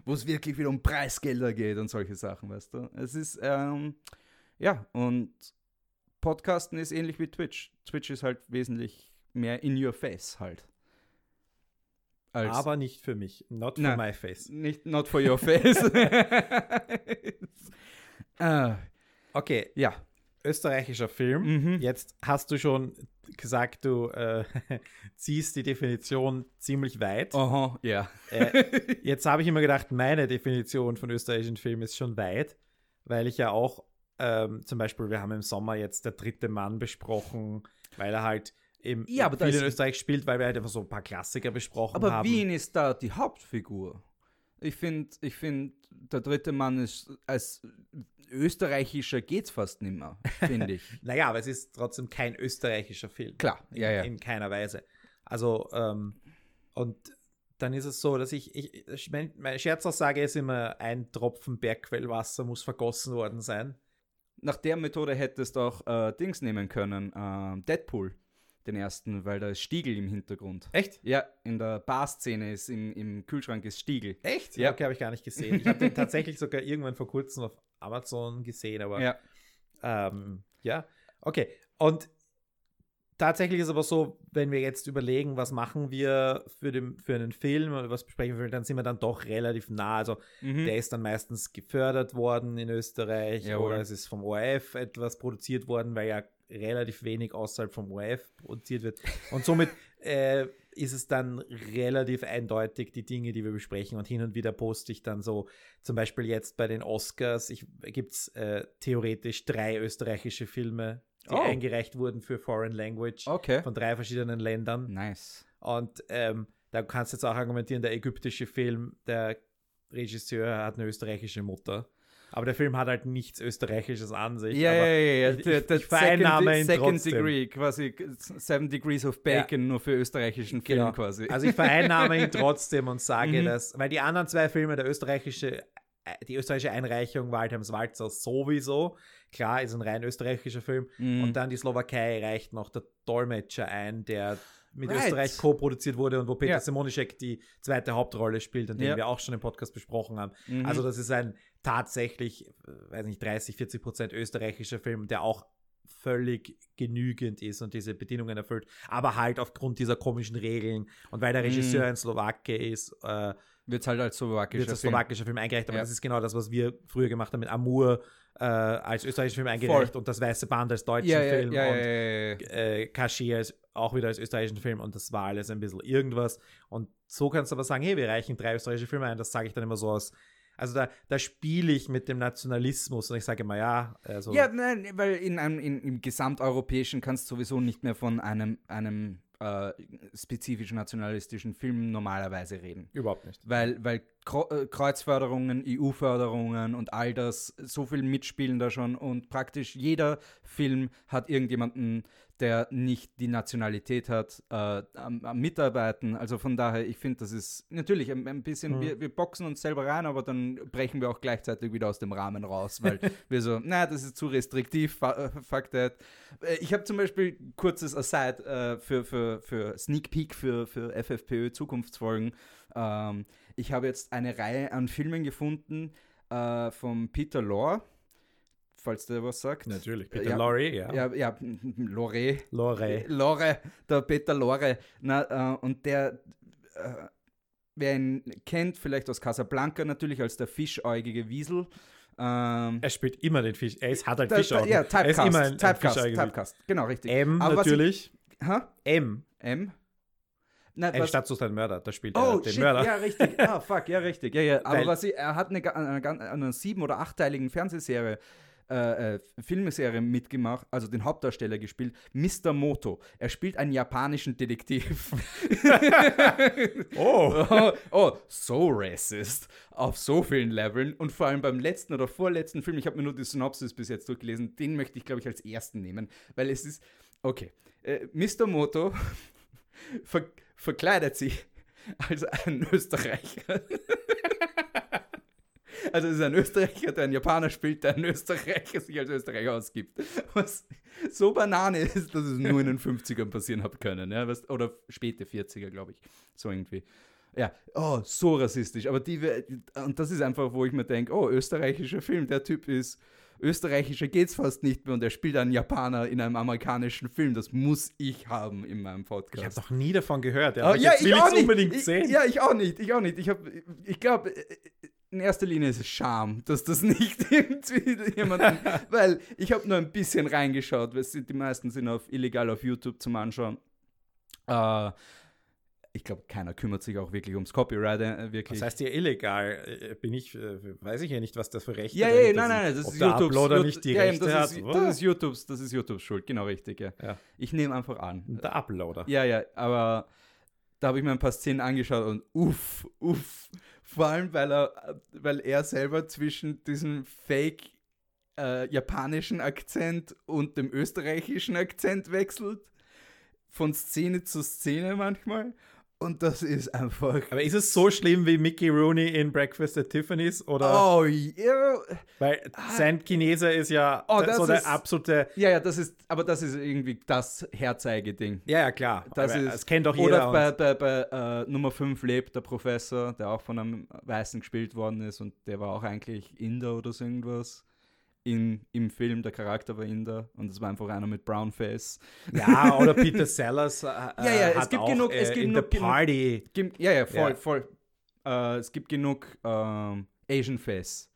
wo es wirklich wieder um Preisgelder geht und solche Sachen, weißt du? Es ist, ähm, ja, und Podcasten ist ähnlich wie Twitch. Twitch ist halt wesentlich mehr in your face halt. Aber nicht für mich. Not for nein, my face. Nicht, not for your face. uh, okay. Ja. Österreichischer Film. Mhm. Jetzt hast du schon gesagt, du äh, ziehst die Definition ziemlich weit. Aha, ja. Äh, jetzt habe ich immer gedacht, meine Definition von österreichischen Film ist schon weit, weil ich ja auch ähm, zum Beispiel, wir haben im Sommer jetzt der dritte Mann besprochen, weil er halt im, ja, viel in Österreich spielt, weil wir halt einfach so ein paar Klassiker besprochen aber haben. Aber Wien ist da die Hauptfigur. Ich finde, ich find, der dritte Mann ist als österreichischer geht's fast nicht mehr, finde ich. naja, aber es ist trotzdem kein österreichischer Film. Klar, ja, ja. In, in keiner Weise. Also, ähm, und dann ist es so, dass ich, ich meine Scherzaussage ist immer, ein Tropfen Bergquellwasser muss vergossen worden sein. Nach der Methode hättest du auch äh, Dings nehmen können, äh, Deadpool den ersten, weil da ist Stiegel im Hintergrund. Echt? Ja, in der Bar-Szene ist im, im Kühlschrank ist Stiegel. Echt? Ja. Okay, habe ich gar nicht gesehen. Ich habe den tatsächlich sogar irgendwann vor kurzem auf Amazon gesehen, aber ja. Ähm, ja, okay. Und tatsächlich ist aber so, wenn wir jetzt überlegen, was machen wir für, den, für einen Film oder was besprechen wir, dann sind wir dann doch relativ nah. Also mhm. der ist dann meistens gefördert worden in Österreich Jawohl. oder es ist vom ORF etwas produziert worden, weil ja relativ wenig außerhalb vom ORF produziert wird. Und somit äh, ist es dann relativ eindeutig die Dinge, die wir besprechen. Und hin und wieder poste ich dann so, zum Beispiel jetzt bei den Oscars, gibt es äh, theoretisch drei österreichische Filme, die oh. eingereicht wurden für Foreign Language okay. von drei verschiedenen Ländern. Nice. Und ähm, da kannst du jetzt auch argumentieren, der ägyptische Film, der Regisseur hat eine österreichische Mutter. Aber der Film hat halt nichts Österreichisches an sich. Ja, ja, ja. Ich, ich, ich vereinnahme ihn Second trotzdem. Degree, quasi Seven Degrees of Bacon, ja. nur für österreichischen Film genau. quasi. Also ich vereinnahme ihn trotzdem und sage mhm. das, weil die anderen zwei Filme, der österreichische, äh, die österreichische Einreichung Waldheims Walzer sowieso, klar, ist ein rein österreichischer Film. Mhm. Und dann die Slowakei reicht noch der Dolmetscher ein, der mit right. Österreich co-produziert wurde und wo Peter ja. Simonischek die zweite Hauptrolle spielt, an dem ja. wir auch schon im Podcast besprochen haben. Mhm. Also das ist ein tatsächlich, äh, weiß nicht, 30, 40 Prozent österreichischer Film, der auch völlig genügend ist und diese Bedingungen erfüllt, aber halt aufgrund dieser komischen Regeln und weil der Regisseur mm. ein Slowake ist, äh, wird es halt als slowakischer, wird als slowakischer Film. Film eingereicht, aber ja. das ist genau das, was wir früher gemacht haben mit Amour äh, als österreichischer Film eingereicht Voll. und das Weiße Band als deutschen ja, Film ja, und äh, Kashi als, auch wieder als österreichischen Film und das war alles ein bisschen irgendwas und so kannst du aber sagen, hey, wir reichen drei österreichische Filme ein, das sage ich dann immer so aus also da, da spiele ich mit dem Nationalismus und ich sage immer, ja. Also ja, nein, weil in einem, in, im gesamteuropäischen kannst du sowieso nicht mehr von einem, einem äh, spezifisch nationalistischen Filmen normalerweise reden. Überhaupt nicht. Weil, weil Kreuzförderungen, EU-Förderungen und all das, so viel mitspielen da schon und praktisch jeder Film hat irgendjemanden, der nicht die Nationalität hat, äh, am, am, Mitarbeiten. Also von daher, ich finde, das ist natürlich ein, ein bisschen, mhm. wir, wir boxen uns selber rein, aber dann brechen wir auch gleichzeitig wieder aus dem Rahmen raus, weil wir so, naja, das ist zu restriktiv, fuck that. Äh, ich habe zum Beispiel kurzes Aside äh, für, für, für Sneak Peek für, für FFPÖ Zukunftsfolgen. Ähm, ich habe jetzt eine Reihe an Filmen gefunden äh, von Peter Lorre falls der was sagt. Natürlich, Peter ja, Lorre, ja. Ja, ja Lore. Lore. Lore, der Peter Lore. Na, äh, und der, äh, wer ihn kennt, vielleicht aus Casablanca natürlich als der fischäugige Wiesel. Ähm, er spielt immer den Fisch, er ist, hat halt Fischaugen. Ja, Typecast, er ist immer ein, Typecast, ein Typecast, genau, richtig. M Aber natürlich. Ich? M. M. Nein, ein Stadtsuchstein Mörder, da spielt oh, er den shit, Mörder. Ja, richtig. Ah, fuck, ja, richtig. Ja, ja. Aber Weil, was ich, er hat eine, eine, eine, sieben- oder achtteiligen Fernsehserie äh, äh, Filmserie mitgemacht, also den Hauptdarsteller gespielt, Mr. Moto. Er spielt einen japanischen Detektiv. oh. oh. oh. so racist. Auf so vielen Leveln. Und vor allem beim letzten oder vorletzten Film, ich habe mir nur die Synopsis bis jetzt durchgelesen, den möchte ich, glaube ich, als ersten nehmen, weil es ist, okay, äh, Mr. Moto verkleidet sich als ein Österreicher. Also es ist ein Österreicher, der einen Japaner spielt, der ein Österreicher sich als Österreicher ausgibt. Was so Banane ist, dass es nur in den 50ern passieren hat können. Ja? Oder späte 40er, glaube ich. So irgendwie. Ja, oh, so rassistisch. Aber die, und das ist einfach, wo ich mir denke, oh, österreichischer Film, der Typ ist, österreichischer geht's fast nicht mehr und er spielt einen Japaner in einem amerikanischen Film. Das muss ich haben in meinem Podcast. Ich habe noch nie davon gehört. Ja, oh, ja ich auch nicht. unbedingt sehen. ja, ich auch nicht. Ich auch nicht. Ich, ich glaube, in erster Linie ist es Scham, dass das nicht jemanden, weil ich habe nur ein bisschen reingeschaut, weil die meisten sind auf illegal auf YouTube zum Anschauen. Äh, ich glaube, keiner kümmert sich auch wirklich ums Copyright. Äh, wirklich. Was heißt hier illegal? Äh, bin ich, äh, weiß ich ja nicht, was das für Rechte Ja, ja, nein, nein, das ist YouTubes. Uploader nicht die ja, Rechte das ist, hat. Das ist YouTubes, das ist YouTubes Schuld, genau richtig, ja. ja. Ich nehme einfach an. Der Uploader. Ja, ja, aber da habe ich mir ein paar Szenen angeschaut und uff, uff. Vor allem, weil er, weil er selber zwischen diesem Fake äh, japanischen Akzent und dem österreichischen Akzent wechselt. Von Szene zu Szene manchmal. Und das ist einfach. Aber ist es so schlimm wie Mickey Rooney in Breakfast at Tiffany's? Oder? Oh, ja. Weil sein Chineser ist ja oh, so der ist, absolute. Ja, ja, das ist, aber das ist irgendwie das Herzeigeding. Ja, ja, klar. Das, ist, das kennt doch jeder. Oder bei, bei, bei uh, Nummer 5 lebt der Professor, der auch von einem Weißen gespielt worden ist und der war auch eigentlich Inder oder so irgendwas in, im Film, der Charakter war Inder und es war einfach einer mit Brown Face. Ja, oder Peter Sellers. Äh, ja, ja, es gibt auch, genug. Es äh, gibt in genug, the Party. Genug, ja, ja, voll, ja. voll. Äh, es gibt genug ähm, Asian Face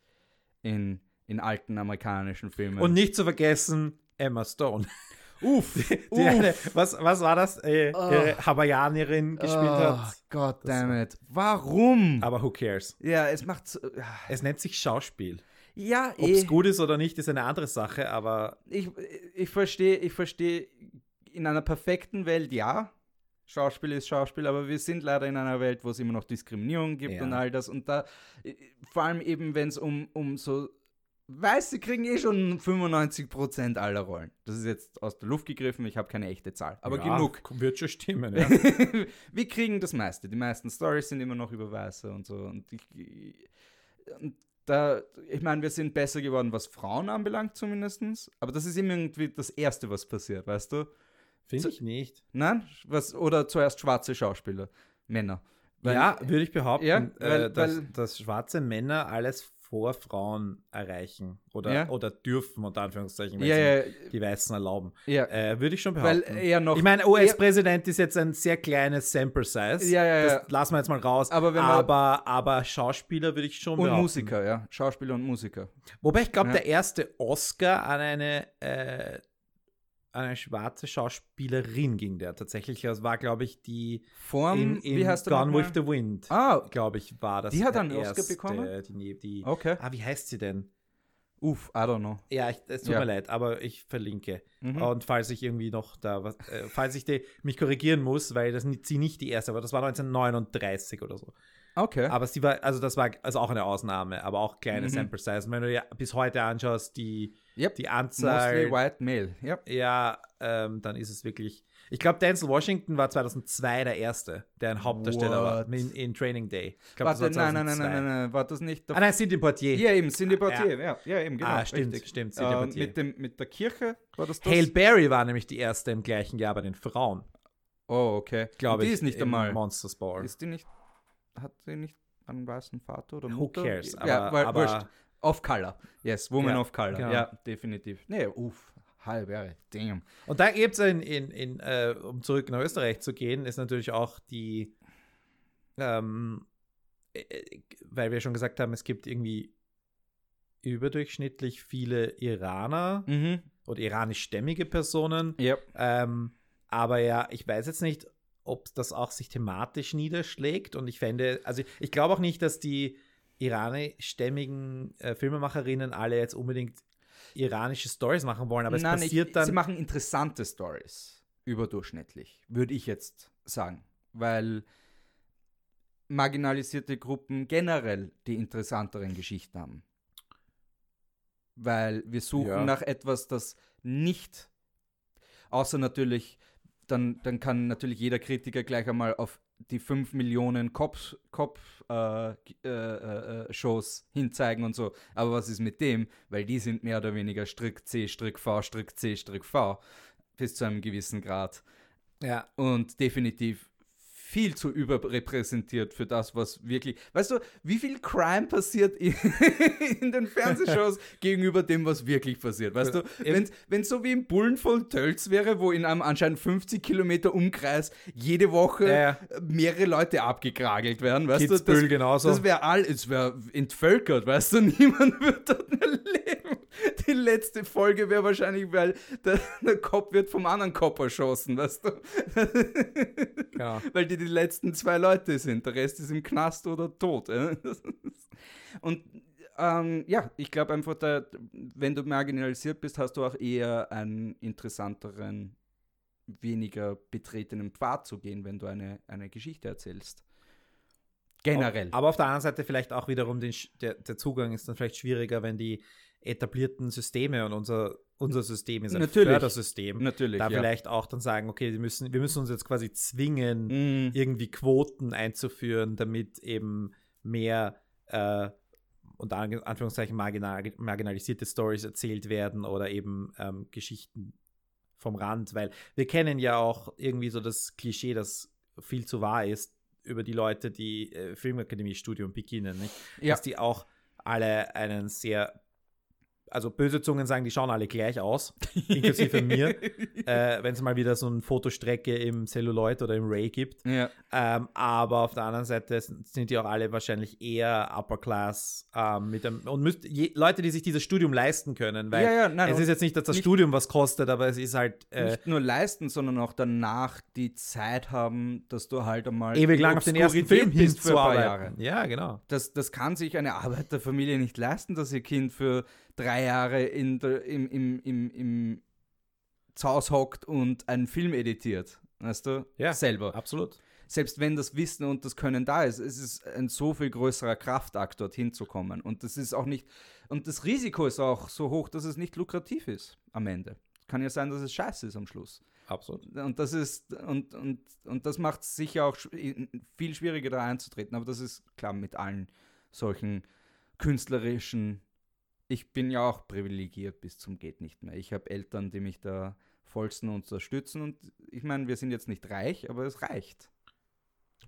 in, in alten amerikanischen Filmen. Und nicht zu vergessen, Emma Stone. Uff, die, die eine, was, was war das? Äh, oh. äh, Hawaiianerin gespielt oh, hat. God damn it. Warum? Aber who cares? Ja, es macht. Es nennt sich Schauspiel. Ja, Ob es eh. gut ist oder nicht, ist eine andere Sache, aber. Ich, ich verstehe, ich verstehe, in einer perfekten Welt ja. Schauspiel ist Schauspiel, aber wir sind leider in einer Welt, wo es immer noch Diskriminierung gibt ja. und all das. Und da, vor allem eben, wenn es um, um so Weiße kriegen eh schon 95% aller Rollen. Das ist jetzt aus der Luft gegriffen, ich habe keine echte Zahl. Aber ja, genug. Wird schon stimmen, ja. wir kriegen das meiste. Die meisten Stories sind immer noch über Weiße und so. Und, ich, und da, ich meine, wir sind besser geworden, was Frauen anbelangt zumindest. Aber das ist immer irgendwie das Erste, was passiert, weißt du? Finde ich nicht. Nein? Was, oder zuerst schwarze Schauspieler, Männer. Weil, ja, würde ich behaupten, ja, äh, weil, äh, dass, weil, dass, schwarze Männer alles vor Frauen erreichen oder, ja. oder dürfen, unter Anführungszeichen, wenn ja, sie die Weißen erlauben. Äh, würde ich schon behaupten. Weil eher noch, ich meine, US-Präsident ist jetzt ein sehr kleines Sample Size. Ja, ja, das lassen wir jetzt mal raus. Aber, aber, aber Schauspieler würde ich schon und behaupten. Und Musiker, ja. Schauspieler und Musiker. Wobei ich glaube, der erste Oscar an eine äh, eine schwarze Schauspielerin ging der tatsächlich. Das war, glaube ich, die Form, in, in wie heißt Gone with the Wind. Ah, glaube ich, war das. Die hat einen Oscar bekommen? Die, die, okay. Ah, wie heißt sie denn? Uff, I don't know. Ja, ich, es tut ja. mir leid, aber ich verlinke. Mhm. Und falls ich irgendwie noch da was, äh, falls ich die, mich korrigieren muss, weil das sie nicht die erste war, das war 1939 oder so. Okay. Aber sie war, also das war also auch eine Ausnahme, aber auch kleine mhm. Sample Size. Und wenn du dir bis heute anschaust, die, yep. die Anzahl. Mostly white male, yep. Ja, ähm, dann ist es wirklich. Ich glaube, Denzel Washington war 2002 der Erste, der ein Hauptdarsteller What? war in, in, Training Day. Ich glaub, Warte, nein, nein, nein, nein, nein, war das nicht der Ah, nein, Cindy Portier. Ja, eben, Cindy Portier, ja, ja, eben, genau. Ah, stimmt, richtig. stimmt, Cindy äh, Portier. Mit, dem, mit der Kirche war das das? Hale Berry war nämlich die Erste im gleichen Jahr bei den Frauen. Oh, okay. Glaube ich. Die ist nicht einmal. Monsters Ball. Ist die nicht, hat sie nicht einen weißen Vater oder Mutter? Who cares? Aber, ja, aber, wurscht. Off Color. Yes, Woman ja, of Color. Genau. Ja, definitiv. Nee, uff. Halbe, damn. Und da gibt es, in, in, in äh, um zurück nach Österreich zu gehen, ist natürlich auch die, ähm, äh, äh, weil wir schon gesagt haben, es gibt irgendwie überdurchschnittlich viele Iraner mhm. oder iranischstämmige Personen. Yep. Ähm, aber ja, ich weiß jetzt nicht, ob das auch sich thematisch niederschlägt. Und ich fände, also ich, glaube auch nicht, dass die iranischstämmigen äh, Filmemacherinnen alle jetzt unbedingt iranische Stories machen wollen, aber Nein, es passiert ich, dann. Sie machen interessante Stories, überdurchschnittlich, würde ich jetzt sagen. Weil marginalisierte Gruppen generell die interessanteren Geschichten haben. Weil wir suchen ja. nach etwas, das nicht, außer natürlich dann, dann kann natürlich jeder Kritiker gleich einmal auf die 5 Millionen Cop-Shows Cop, äh, äh, äh, hinzeigen und so. Aber was ist mit dem? Weil die sind mehr oder weniger Strick C, Strick V, Strick C, Strick V bis zu einem gewissen Grad. Ja. Und definitiv viel zu überrepräsentiert für das, was wirklich. Weißt du, wie viel Crime passiert in, in den Fernsehshows gegenüber dem, was wirklich passiert? Weißt du, wenn es so wie im Bullen voll Tölz wäre, wo in einem anscheinend 50 Kilometer Umkreis jede Woche ja. mehrere Leute abgekragelt werden, weißt Kitzbühel du, das, genauso. das wäre all, es wäre entvölkert, weißt du, niemand würde dort mehr leben. Die letzte Folge wäre wahrscheinlich, weil der, der Kopf wird vom anderen Kopf erschossen, weißt du? Ja. weil die die letzten zwei Leute sind. Der Rest ist im Knast oder tot. Und ähm, ja, ich glaube einfach, da, wenn du marginalisiert bist, hast du auch eher einen interessanteren, weniger betretenen Pfad zu gehen, wenn du eine, eine Geschichte erzählst. Generell. Aber auf der anderen Seite vielleicht auch wiederum den, der, der Zugang ist dann vielleicht schwieriger, wenn die etablierten Systeme und unser, unser System ist ein Natürlich. Fördersystem. Natürlich, da ja. vielleicht auch dann sagen, okay, wir müssen, wir müssen uns jetzt quasi zwingen, mm. irgendwie Quoten einzuführen, damit eben mehr äh, unter Anführungszeichen marginal, marginalisierte Stories erzählt werden oder eben ähm, Geschichten vom Rand, weil wir kennen ja auch irgendwie so das Klischee, das viel zu wahr ist, über die Leute, die äh, Filmakademie-Studium beginnen, nicht? Ja. dass die auch alle einen sehr also böse Zungen sagen, die schauen alle gleich aus, inklusive mir, äh, wenn es mal wieder so eine Fotostrecke im Celluloid oder im Ray gibt. Ja. Ähm, aber auf der anderen Seite sind die auch alle wahrscheinlich eher Upper Class ähm, mit dem, und müsst, je, Leute, die sich dieses Studium leisten können, weil ja, ja, nein, es ist jetzt nicht, dass das nicht, Studium was kostet, aber es ist halt äh, nicht nur leisten, sondern auch danach die Zeit haben, dass du halt einmal ewig lang auf den ersten Film bist für ein paar Jahre. Ja, genau. Das, das kann sich eine Arbeiterfamilie nicht leisten, dass ihr Kind für drei Jahre in der, im, im, im, im Haus hockt und einen Film editiert. Weißt du? Ja, selber. Absolut. Selbst wenn das Wissen und das Können da ist, es ist ein so viel größerer Kraftakt, dorthin zu kommen. Und das ist auch nicht, und das Risiko ist auch so hoch, dass es nicht lukrativ ist am Ende. Kann ja sein, dass es scheiße ist am Schluss. Absolut. Und das ist, und, und, und das macht es sicher auch viel schwieriger da einzutreten. Aber das ist klar mit allen solchen künstlerischen ich bin ja auch privilegiert bis zum geht nicht mehr. Ich habe Eltern, die mich da vollsten unterstützen und ich meine, wir sind jetzt nicht reich, aber es reicht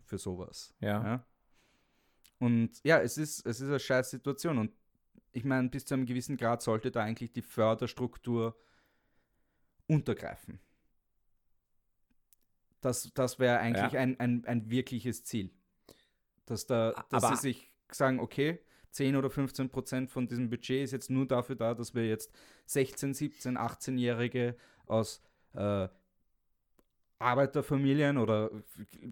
für sowas. Ja. ja? Und ja, es ist, es ist eine scheiß Situation und ich meine, bis zu einem gewissen Grad sollte da eigentlich die Förderstruktur untergreifen. Das, das wäre eigentlich ja. ein, ein, ein wirkliches Ziel. Dass, da, dass sie sich sagen, okay, 10 oder 15 Prozent von diesem Budget ist jetzt nur dafür da, dass wir jetzt 16, 17, 18-Jährige aus äh, Arbeiterfamilien oder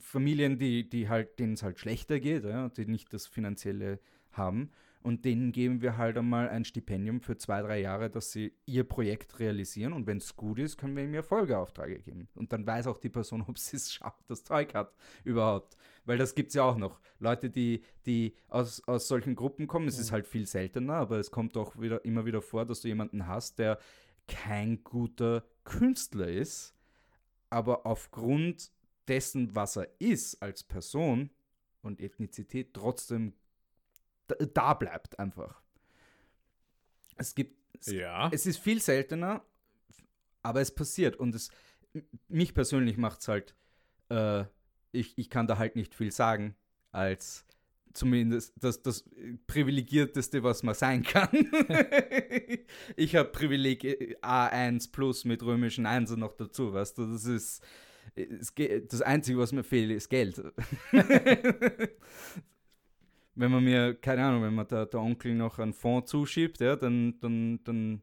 Familien, die, die halt, denen es halt schlechter geht, ja, die nicht das Finanzielle haben. Und denen geben wir halt einmal ein Stipendium für zwei, drei Jahre, dass sie ihr Projekt realisieren. Und wenn es gut ist, können wir ihnen ja Folgeaufträge geben. Und dann weiß auch die Person, ob sie es schafft, das Zeug hat überhaupt. Weil das gibt es ja auch noch. Leute, die, die aus, aus solchen Gruppen kommen, es ist halt viel seltener, aber es kommt auch wieder, immer wieder vor, dass du jemanden hast, der kein guter Künstler ist, aber aufgrund dessen, was er ist als Person und Ethnizität, trotzdem da bleibt einfach. Es gibt, es, ja. es ist viel seltener, aber es passiert und es, mich persönlich macht es halt, äh, ich, ich kann da halt nicht viel sagen, als zumindest das, das privilegierteste, was man sein kann. ich habe Privileg äh, A1 plus mit römischen Einsen noch dazu, weißt du, das ist das Einzige, was mir fehlt, ist Geld. wenn man mir, keine Ahnung, wenn man der, der Onkel noch einen Fonds zuschiebt, ja, dann, dann, dann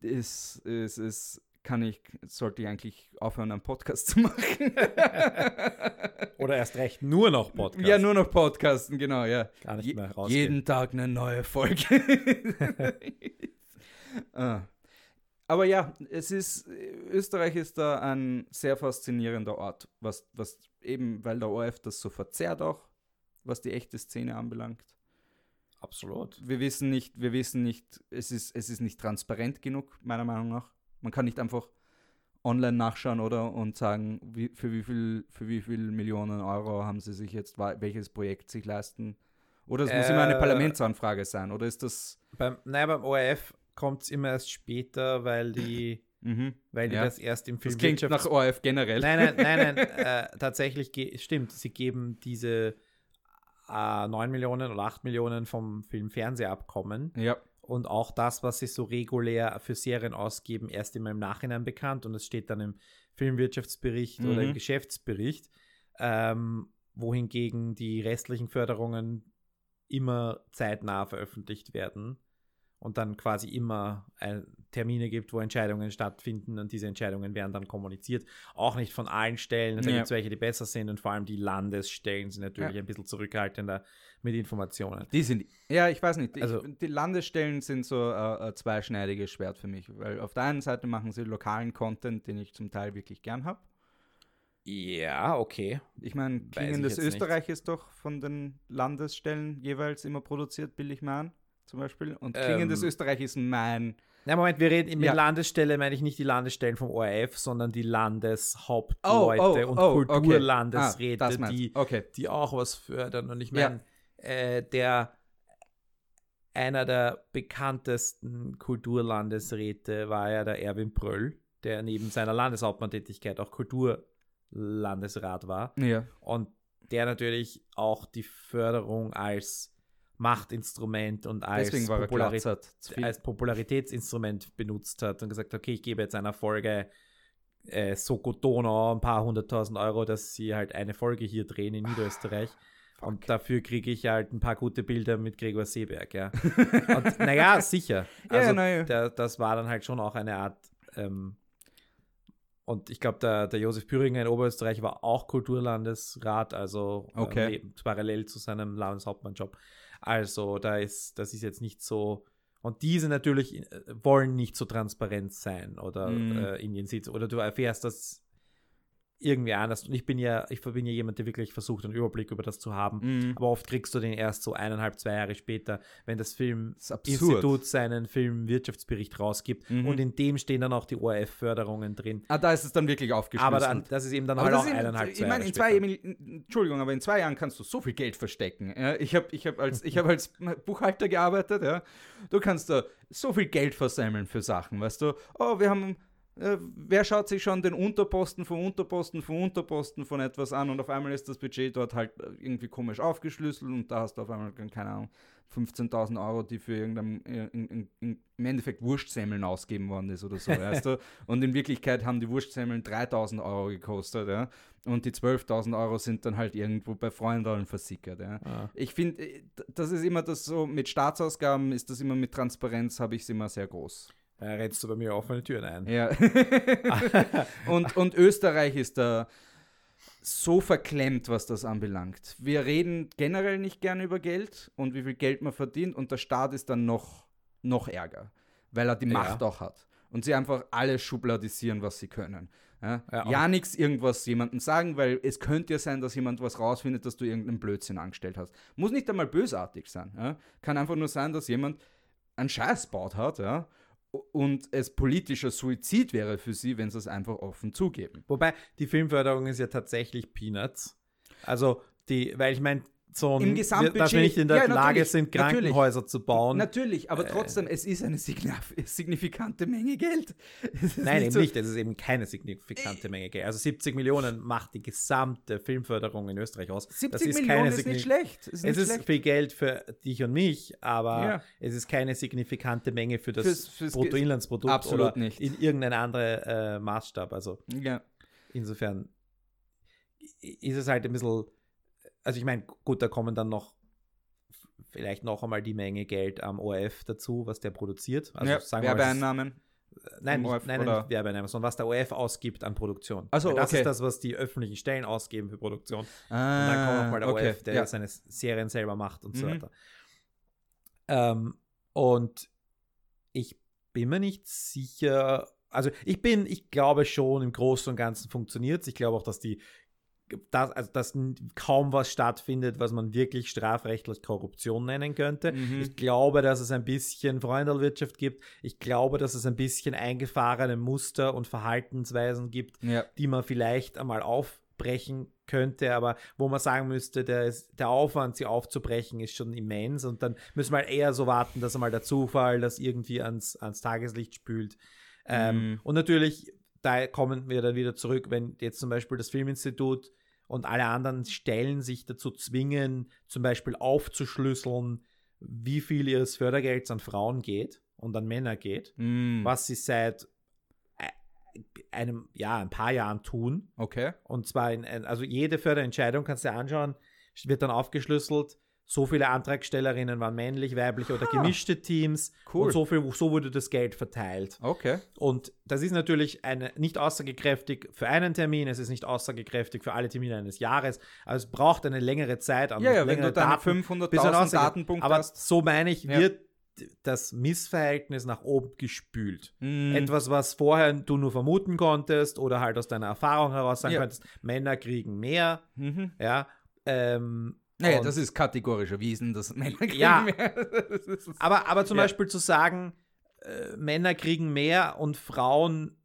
ist, ist, ist, kann ich, sollte ich eigentlich aufhören, einen Podcast zu machen. Oder erst recht nur noch Podcasten. Ja, nur noch Podcasten, genau, ja. Gar nicht mehr rausgehen. Jeden Tag eine neue Folge. ah. Aber ja, es ist, Österreich ist da ein sehr faszinierender Ort, was, was eben, weil der ORF das so verzerrt auch, was die echte Szene anbelangt. Absolut. Wir wissen nicht, wir wissen nicht, es ist, es ist nicht transparent genug, meiner Meinung nach. Man kann nicht einfach online nachschauen oder und sagen, wie, für, wie viel, für wie viel Millionen Euro haben sie sich jetzt welches Projekt sich leisten. Oder es äh, muss immer eine äh, Parlamentsanfrage sein, oder ist das. Beim, nein, beim ORF kommt es immer erst später, weil die, mhm, weil die ja. das erst im Film. Das klingt nach ORF generell. Nein, nein, nein, nein. äh, tatsächlich stimmt, sie geben diese äh, 9 Millionen oder 8 Millionen vom Film-Fernsehabkommen. Ja. Und auch das, was sie so regulär für Serien ausgeben, erst immer im Nachhinein bekannt und es steht dann im Filmwirtschaftsbericht mhm. oder im mhm. Geschäftsbericht. Ähm, wohingegen die restlichen Förderungen immer zeitnah veröffentlicht werden und dann quasi immer ein, Termine gibt, wo Entscheidungen stattfinden und diese Entscheidungen werden dann kommuniziert. Auch nicht von allen Stellen. Da ja. gibt es welche, die besser sind und vor allem die Landesstellen sind natürlich ja. ein bisschen zurückhaltender mit Informationen. Die sind, ja, ich weiß nicht. Also, ich, die Landesstellen sind so äh, ein zweischneidiges Schwert für mich, weil auf der einen Seite machen sie lokalen Content, den ich zum Teil wirklich gern habe. Ja, okay. Ich meine, Klingen des Österreich ist doch von den Landesstellen jeweils immer produziert, bilde ich mal an zum Beispiel. Und Klingendes ähm, Österreich ist mein. Na, Moment, wir reden mit ja. Landesstelle, meine ich nicht die Landesstellen vom ORF, sondern die Landeshauptleute oh, oh, und oh, Kulturlandesräte, okay. ah, die, okay. die auch was fördern. Und ich meine, ja. äh, der einer der bekanntesten Kulturlandesräte war ja der Erwin Pröll, der neben seiner Landeshauptmann-Tätigkeit auch Kulturlandesrat war. Ja. Und der natürlich auch die Förderung als Machtinstrument und als, Popularität, als Popularitätsinstrument benutzt hat und gesagt, okay, ich gebe jetzt einer Folge äh, Soko Donau ein paar hunderttausend Euro, dass sie halt eine Folge hier drehen in Niederösterreich. Fuck. Und dafür kriege ich halt ein paar gute Bilder mit Gregor Seeberg, ja. Und naja, sicher. Also, ja, ja. Der, das war dann halt schon auch eine Art. Ähm, und ich glaube, der, der Josef Püringer in Oberösterreich war auch Kulturlandesrat, also okay. äh, parallel zu seinem Landeshauptmannjob. Also da ist, das ist jetzt nicht so. Und diese natürlich äh, wollen nicht so transparent sein oder mm. äh, in ihren Sitz. Oder du erfährst das irgendwie anders. Und ich bin ja, ich bin ja jemand, der wirklich versucht, einen Überblick über das zu haben. Mm. Aber oft kriegst du den erst so eineinhalb, zwei Jahre später, wenn das Filminstitut seinen Filmwirtschaftsbericht rausgibt. Mm Und in dem stehen dann auch die ORF-Förderungen drin. Ah, da ist es dann wirklich aufgeschlüsselt. Aber dann, das ist eben dann aber halt auch eineinhalb, zwei ich mein, Jahre in zwei, Entschuldigung, aber in zwei Jahren kannst du so viel Geld verstecken. Ich habe ich hab als, hab als Buchhalter gearbeitet. Ja. Du kannst da so viel Geld versammeln für Sachen, weißt du. Oh, wir haben äh, wer schaut sich schon den Unterposten vom Unterposten vom Unterposten von etwas an und auf einmal ist das Budget dort halt äh, irgendwie komisch aufgeschlüsselt und da hast du auf einmal, keine Ahnung, 15.000 Euro, die für irgendein, äh, in, in, in, im Endeffekt Wurstsemmeln ausgegeben worden ist oder so, weißt du? Und in Wirklichkeit haben die Wurstsemmeln 3.000 Euro gekostet, ja? Und die 12.000 Euro sind dann halt irgendwo bei Freunden versickert, ja? Ah. Ich finde, das ist immer das so, mit Staatsausgaben ist das immer mit Transparenz, habe ich es immer sehr groß. Da rennst du bei mir offene Türen ein. Ja. und, und Österreich ist da so verklemmt, was das anbelangt. Wir reden generell nicht gerne über Geld und wie viel Geld man verdient und der Staat ist dann noch, noch ärger, weil er die Macht ja. auch hat und sie einfach alles schubladisieren, was sie können. Ja, ja, ja nichts irgendwas jemandem sagen, weil es könnte ja sein, dass jemand was rausfindet, dass du irgendeinen Blödsinn angestellt hast. Muss nicht einmal bösartig sein. Ja? Kann einfach nur sein, dass jemand einen Scheiß baut hat, ja, und es politischer Suizid wäre für sie, wenn sie es einfach offen zugeben. Wobei die Filmförderung ist ja tatsächlich Peanuts. Also die, weil ich meine, so ein, Gesamtbudget, dass wir nicht in der ja, Lage sind, Krankenhäuser zu bauen. Natürlich, aber äh, trotzdem, es ist eine signifikante Menge Geld. Nein, nicht eben so nicht. Es ist eben keine signifikante Menge Geld. Also 70 Millionen macht die gesamte Filmförderung in Österreich aus. 70 das ist Millionen ist nicht schlecht. Ist nicht es ist schlecht. viel Geld für dich und mich, aber ja. es ist keine signifikante Menge für das fürs, fürs Bruttoinlandsprodukt absolut oder nicht. in irgendein anderer äh, Maßstab. Also ja. insofern ist es halt ein bisschen also ich meine, gut, da kommen dann noch vielleicht noch einmal die Menge Geld am ORF dazu, was der produziert. Also ja, sagen Werbeeinnahmen. Äh, nein, nicht, nein, nicht Werbeeinnahmen, sondern was der ORF ausgibt an Produktion. Also das okay. ist das, was die öffentlichen Stellen ausgeben für Produktion. Ah, und dann kommt nochmal der okay. ORF, der ja. seine Serien selber macht und mhm. so weiter. Ähm, und ich bin mir nicht sicher, also ich bin, ich glaube schon, im Großen und Ganzen funktioniert es. Ich glaube auch, dass die dass, also dass kaum was stattfindet, was man wirklich strafrechtlich Korruption nennen könnte. Mhm. Ich glaube, dass es ein bisschen Freundelwirtschaft gibt. Ich glaube, dass es ein bisschen eingefahrene Muster und Verhaltensweisen gibt, ja. die man vielleicht einmal aufbrechen könnte, aber wo man sagen müsste, der, ist, der Aufwand, sie aufzubrechen, ist schon immens und dann müssen wir halt eher so warten, dass einmal der Zufall das irgendwie ans, ans Tageslicht spült. Ähm, mhm. Und natürlich da kommen wir dann wieder zurück, wenn jetzt zum Beispiel das Filminstitut und alle anderen Stellen sich dazu zwingen, zum Beispiel aufzuschlüsseln, wie viel ihres Fördergelds an Frauen geht und an Männer geht, mm. was sie seit äh, einem, ja, ein paar Jahren tun. Okay. Und zwar, in, also jede Förderentscheidung kannst du dir anschauen, wird dann aufgeschlüsselt, so viele Antragstellerinnen waren männlich, weiblich oder gemischte Teams. Cool. Und so, viel, so wurde das Geld verteilt. Okay. Und das ist natürlich eine, nicht aussagekräftig für einen Termin, es ist nicht aussagekräftig für alle Termine eines Jahres. Also es braucht eine längere Zeit. Ja, ja wenn du dann 500.000 Datenpunkte Aber hast. so meine ich, ja. wird das Missverhältnis nach oben gespült. Mm. Etwas, was vorher du nur vermuten konntest oder halt aus deiner Erfahrung heraus sagen ja. könntest, Männer kriegen mehr, mhm. ja, ähm, naja, das ist kategorisch erwiesen, dass Männer kriegen ja, mehr. aber, aber zum ja. Beispiel zu sagen, äh, Männer kriegen mehr und Frauen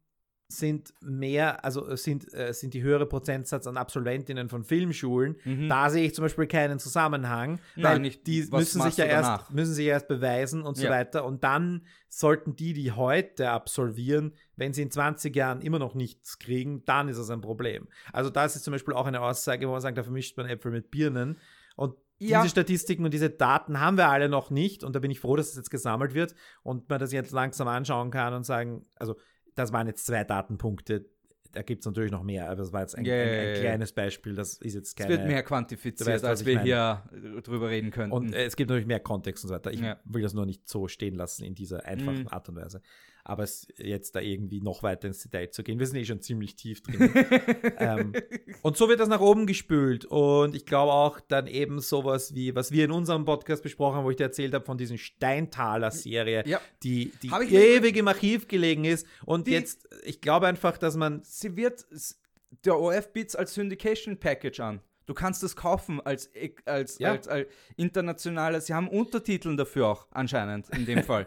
sind mehr, also sind, äh, sind die höhere Prozentsatz an Absolventinnen von Filmschulen. Mhm. Da sehe ich zum Beispiel keinen Zusammenhang, Nein, weil nicht, die müssen sich ja erst, müssen sich erst beweisen und so ja. weiter. Und dann sollten die, die heute absolvieren, wenn sie in 20 Jahren immer noch nichts kriegen, dann ist das ein Problem. Also das ist zum Beispiel auch eine Aussage, wo man sagt, da vermischt man Äpfel mit Birnen. Und ja. diese Statistiken und diese Daten haben wir alle noch nicht. Und da bin ich froh, dass es jetzt gesammelt wird und man das jetzt langsam anschauen kann und sagen, also das waren jetzt zwei Datenpunkte. Da gibt es natürlich noch mehr, aber das war jetzt ein, yeah, ein, ein kleines Beispiel. Das ist jetzt keine. Es wird mehr quantifiziert, weißt, als wir hier drüber reden könnten. Und äh, es gibt natürlich mehr Kontext und so weiter. Ich ja. will das nur nicht so stehen lassen in dieser einfachen mm. Art und Weise aber es jetzt da irgendwie noch weiter ins Detail zu gehen. Wir sind eh schon ziemlich tief drin. ähm, und so wird das nach oben gespült. Und ich glaube auch dann eben sowas wie, was wir in unserem Podcast besprochen haben, wo ich dir erzählt habe von diesen Steintaler-Serie, ja. die, die ewig im Archiv gelegen ist. Und die, jetzt, ich glaube einfach, dass man. Sie wird, der OF bietet als Syndication Package an. Du kannst das kaufen als, als, ja. als, als internationaler. Sie haben Untertiteln dafür auch, anscheinend, in dem Fall.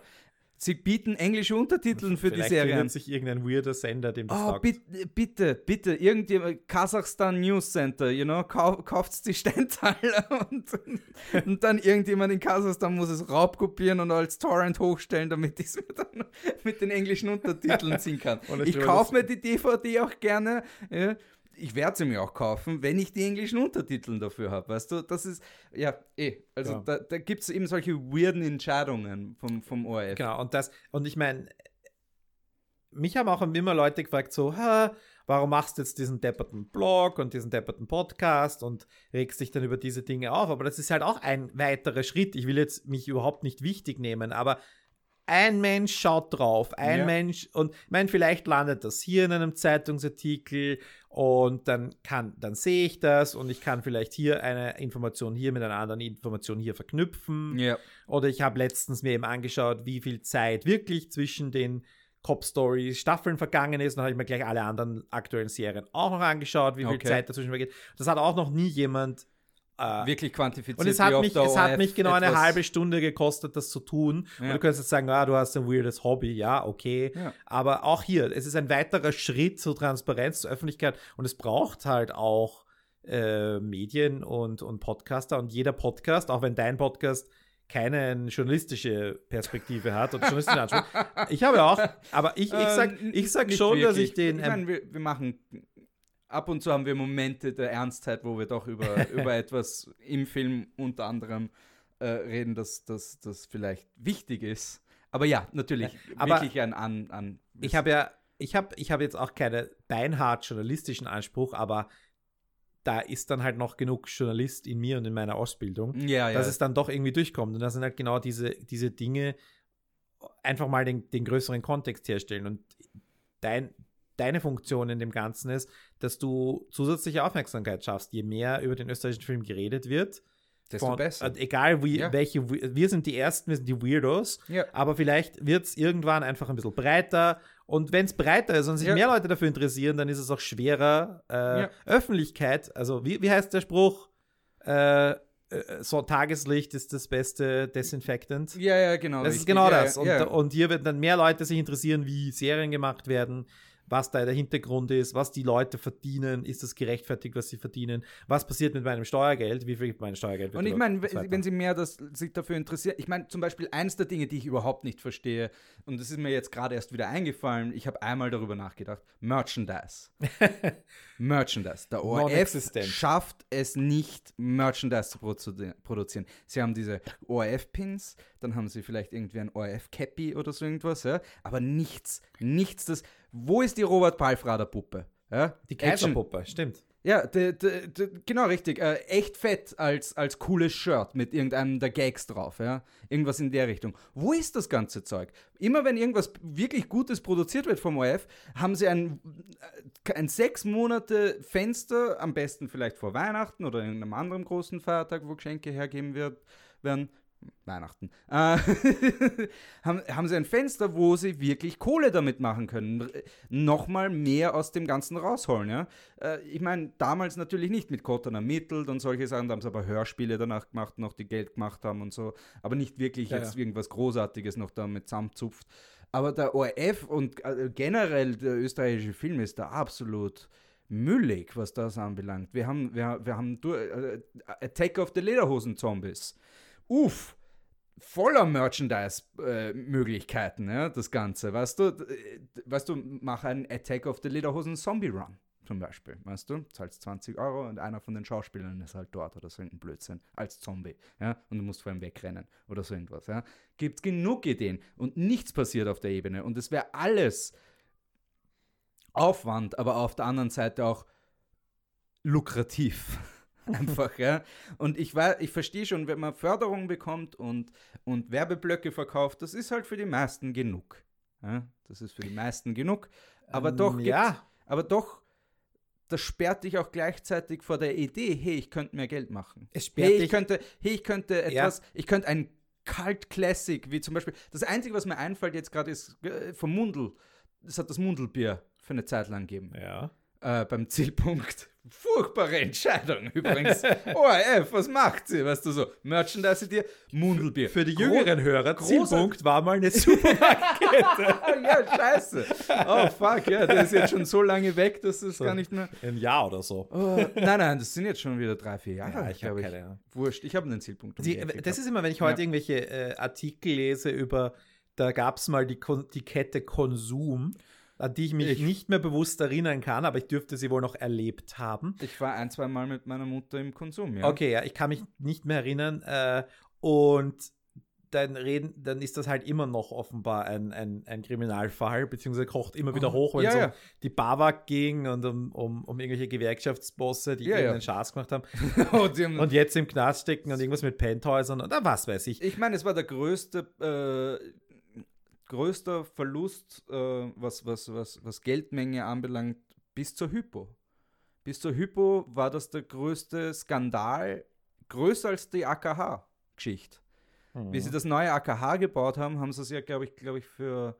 Sie bieten englische Untertitel für die Serie. Vielleicht sich irgendein weirder Sender, dem das oh, sagt. Bitte, bitte, bitte, irgendjemand, Kasachstan News Center, you know, kau kauft die Steintaler und, und dann irgendjemand in Kasachstan muss es raubkopieren und als Torrent hochstellen, damit ich es dann mit den englischen Untertiteln ziehen kann. ich kaufe mir die DVD auch gerne. Ja, ich werde sie mir auch kaufen, wenn ich die englischen Untertitel dafür habe. Weißt du, das ist, ja, eh. Also ja. da, da gibt es eben solche weirden Entscheidungen vom, vom ORF. Genau, und das, und ich meine, mich haben auch immer Leute gefragt, so, warum machst du jetzt diesen depperten Blog und diesen depperten Podcast und regst dich dann über diese Dinge auf? Aber das ist halt auch ein weiterer Schritt. Ich will jetzt mich überhaupt nicht wichtig nehmen, aber ein Mensch schaut drauf, ein ja. Mensch und ich meine, vielleicht landet das hier in einem Zeitungsartikel und dann kann, dann sehe ich das und ich kann vielleicht hier eine Information hier mit einer anderen Information hier verknüpfen. Ja. Oder ich habe letztens mir eben angeschaut, wie viel Zeit wirklich zwischen den Cop Story Staffeln vergangen ist. Dann habe ich mir gleich alle anderen aktuellen Serien auch noch angeschaut, wie viel okay. Zeit dazwischen vergeht. Das hat auch noch nie jemand äh, wirklich quantifiziert. Und es hat, mich, es hat mich genau eine halbe Stunde gekostet, das zu tun. Ja. Und du könntest jetzt sagen, ah, du hast ein weirdes Hobby. Ja, okay. Ja. Aber auch hier, es ist ein weiterer Schritt zur Transparenz, zur Öffentlichkeit. Und es braucht halt auch äh, Medien und, und Podcaster. Und jeder Podcast, auch wenn dein Podcast keine journalistische Perspektive hat oder journalistischen Anspruch. Ich habe auch, aber ich, ich sag, ähm, ich sag schon, wirklich. dass ich den. Ich meine, wir, wir machen ab und zu haben wir Momente der Ernstheit, wo wir doch über, über etwas im Film unter anderem äh, reden, das, das, das vielleicht wichtig ist. Aber ja, natürlich, Aber wirklich ein an. an ich habe ja, ich habe ich hab jetzt auch keinen beinhart journalistischen Anspruch, aber da ist dann halt noch genug Journalist in mir und in meiner Ausbildung, ja, dass es dann doch irgendwie durchkommt. Und das sind halt genau diese, diese Dinge, einfach mal den, den größeren Kontext herstellen. Und dein, deine Funktion in dem Ganzen ist, dass du zusätzliche Aufmerksamkeit schaffst. Je mehr über den österreichischen Film geredet wird, desto von, besser. Äh, egal wie, ja. welche, wir sind die Ersten, wir sind die Weirdos, ja. aber vielleicht wird es irgendwann einfach ein bisschen breiter. Und wenn es breiter ist und sich ja. mehr Leute dafür interessieren, dann ist es auch schwerer, äh, Öffentlichkeit, also wie, wie heißt der Spruch? Äh, äh so Tageslicht ist das beste Desinfectant. Ja, ja, genau. Das richtig. ist genau das. Und, und, hier werden dann mehr Leute sich interessieren, wie Serien gemacht werden, was da der Hintergrund ist, was die Leute verdienen, ist das gerechtfertigt, was sie verdienen, was passiert mit meinem Steuergeld, wie viel mein Steuergeld. Und ich meine, wenn Sie mehr das, sich dafür interessieren, ich meine, zum Beispiel eins der Dinge, die ich überhaupt nicht verstehe, und das ist mir jetzt gerade erst wieder eingefallen, ich habe einmal darüber nachgedacht, Merchandise. Merchandise. Der ORF schafft es nicht, Merchandise zu produzieren. Sie haben diese ORF-Pins, dann haben sie vielleicht irgendwie ein ORF-Cappy oder so irgendwas, ja, aber nichts, nichts, das wo ist die Robert Palfrader Puppe? Ja? Die Kaiserpuppe, stimmt. Ja, de, de, de, genau richtig. Äh, echt fett als, als cooles Shirt mit irgendeinem der Gags drauf. Ja? Irgendwas in der Richtung. Wo ist das ganze Zeug? Immer wenn irgendwas wirklich Gutes produziert wird vom ORF, haben sie ein, äh, ein sechs Monate Fenster, am besten vielleicht vor Weihnachten oder irgendeinem anderen großen Feiertag, wo Geschenke hergeben wird, werden Weihnachten, äh, haben, haben sie ein Fenster, wo sie wirklich Kohle damit machen können. Nochmal mehr aus dem Ganzen rausholen. Ja? Äh, ich meine, damals natürlich nicht mit Kotten ermittelt und solche Sachen, da haben sie aber Hörspiele danach gemacht, noch die Geld gemacht haben und so, aber nicht wirklich ja, jetzt ja. irgendwas Großartiges noch damit zusammenzupft. Aber der ORF und äh, generell der österreichische Film ist da absolut müllig, was das anbelangt. Wir haben, wir, wir haben äh, Attack of the Lederhosen Zombies uff, voller Merchandise-Möglichkeiten, äh, ja, das Ganze. Weißt du, weißt du, mach einen Attack of the Lederhosen Zombie Run zum Beispiel, weißt du, zahlst 20 Euro und einer von den Schauspielern ist halt dort oder so ein Blödsinn als Zombie, ja, und du musst vor ihm wegrennen oder so irgendwas, ja. Gibt genug Ideen und nichts passiert auf der Ebene und es wäre alles Aufwand, aber auf der anderen Seite auch lukrativ. Einfach, ja. Und ich, ich verstehe schon, wenn man Förderung bekommt und, und Werbeblöcke verkauft, das ist halt für die meisten genug. Ja? Das ist für die meisten genug. Aber ähm, doch, ja. aber doch, das sperrt dich auch gleichzeitig vor der Idee, hey, ich könnte mehr Geld machen. Es sperrt hey, ich dich. könnte, hey, ich könnte etwas, ja. ich könnte ein Cult Classic, wie zum Beispiel, das Einzige, was mir einfällt jetzt gerade, ist äh, vom Mundel. Das hat das Mundelbier für eine Zeit lang gegeben. Ja äh, beim Zielpunkt. Furchtbare Entscheidung übrigens. ORF, was macht sie? Weißt du so, Merchandise dir, Mundelbier. Für die jüngeren Hörer, Zielpunkt war mal eine Supermarktkette. ja, scheiße. Oh fuck, ja, der ist jetzt schon so lange weg, dass es so gar nicht mehr... Ein Jahr oder so. Oh, nein, nein, das sind jetzt schon wieder drei, vier Jahre. Ja, ich habe keine Ahnung. Wurscht, ich habe einen Zielpunkt. Die, das ist immer, wenn ich heute ja. irgendwelche äh, Artikel lese über, da gab es mal die, die Kette Konsum an die ich mich ich, nicht mehr bewusst erinnern kann, aber ich dürfte sie wohl noch erlebt haben. Ich war ein, zwei Mal mit meiner Mutter im Konsum, ja. Okay, ja, ich kann mich nicht mehr erinnern. Äh, und dann reden, dann ist das halt immer noch offenbar ein, ein, ein Kriminalfall, beziehungsweise kocht immer wieder oh, hoch, wenn ja, es um ja. die BAWAG ging und um, um, um irgendwelche Gewerkschaftsbosse, die ja, irgendeinen ja. Schatz gemacht haben. und jetzt im Knast stecken und irgendwas mit Penthäusern und was weiß ich. Ich meine, es war der größte äh, größter Verlust, äh, was, was, was, was Geldmenge anbelangt, bis zur Hypo. Bis zur Hypo war das der größte Skandal, größer als die AKH-Geschichte. Mhm. Wie sie das neue AKH gebaut haben, haben sie es ja, glaube ich, glaube ich, für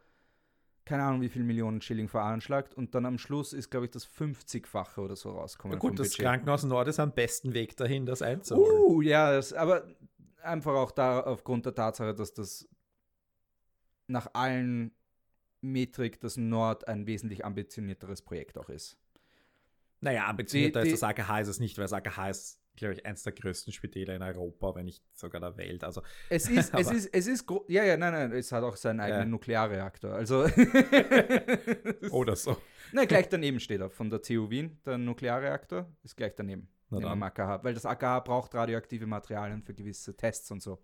keine Ahnung, wie viel Millionen Schilling veranschlagt und dann am Schluss ist, glaube ich, das 50-fache oder so rausgekommen. Ja gut, das Budget. Krankenhaus Nord ist am besten Weg dahin, das einzuholen. Uh, ja, das, aber einfach auch da aufgrund der Tatsache, dass das nach allen Metrik das Nord ein wesentlich ambitionierteres Projekt auch ist. Naja, ambitionierter als das AKH ist es nicht, weil das AKH ist glaube ich, eins der größten Spitäler in Europa, wenn nicht sogar der Welt. Also, es ist, es ist, es ist, ja, ja, nein, nein, es hat auch seinen eigenen ja. Nuklearreaktor. Also Oder so. Nein, gleich daneben steht er von der TU Wien, der Nuklearreaktor ist gleich daneben. Am AKH, weil das AKH braucht radioaktive Materialien für gewisse Tests und so.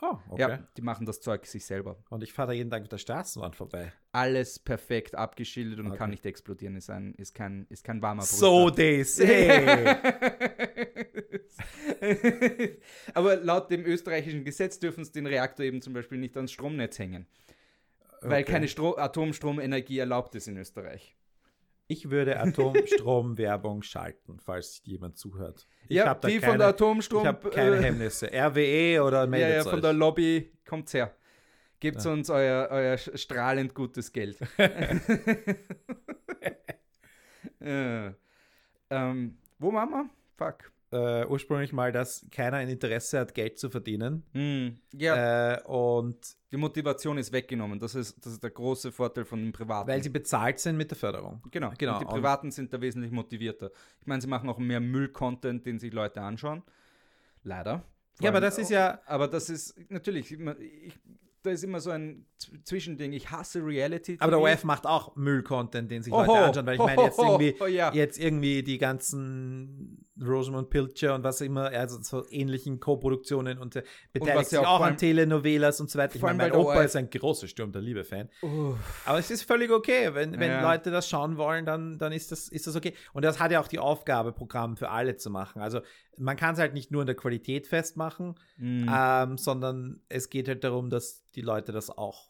Oh, okay. Ja, die machen das Zeug sich selber. Und ich fahre da jeden Tag mit der Straßenbahn vorbei. Alles perfekt abgeschildert und okay. kann nicht explodieren. Ist, ein, ist, kein, ist kein warmer Brust. So they say. Aber laut dem österreichischen Gesetz dürfen sie den Reaktor eben zum Beispiel nicht ans Stromnetz hängen. Okay. Weil keine Stro Atomstromenergie erlaubt ist in Österreich. Ich würde Atomstromwerbung schalten, falls jemand zuhört. Ich ja, die keine, von der Atomstrom. Ich habe keine äh, Hemmnisse. RWE oder meldet Ja, ja, von euch. der Lobby kommt's her. Gebt ja. uns euer, euer strahlend gutes Geld. äh, ähm, wo machen wir? Fuck äh, ursprünglich mal, dass keiner ein Interesse hat, Geld zu verdienen. Mm, ja. Äh, und die Motivation ist weggenommen. Das ist, das ist der große Vorteil von den Privaten. Weil sie bezahlt sind mit der Förderung. Genau, genau. Und die Privaten und sind da wesentlich motivierter. Ich meine, sie machen auch mehr Müll-Content, den sich Leute anschauen. Leider. Ja, aber das ist ja. Aber das ist natürlich. Ich, da ist immer so ein Zwischending. Ich hasse Reality. -TV. Aber der OF macht auch Müll-Content, den sich Oho. Leute anschauen, weil ich meine jetzt irgendwie, oh, ja. jetzt irgendwie die ganzen Rosamund Pilcher und was immer, also so ähnlichen Co-Produktionen und äh, beteiligt sich auch, auch an Telenovelas und so weiter. Ich meine, mein Opa ist ein großer Sturm der Liebe-Fan. Aber es ist völlig okay. Wenn, wenn ja. Leute das schauen wollen, dann, dann ist, das, ist das okay. Und das hat ja auch die Aufgabe, Programm für alle zu machen. Also man kann es halt nicht nur in der Qualität festmachen, mhm. ähm, sondern es geht halt darum, dass die Leute das auch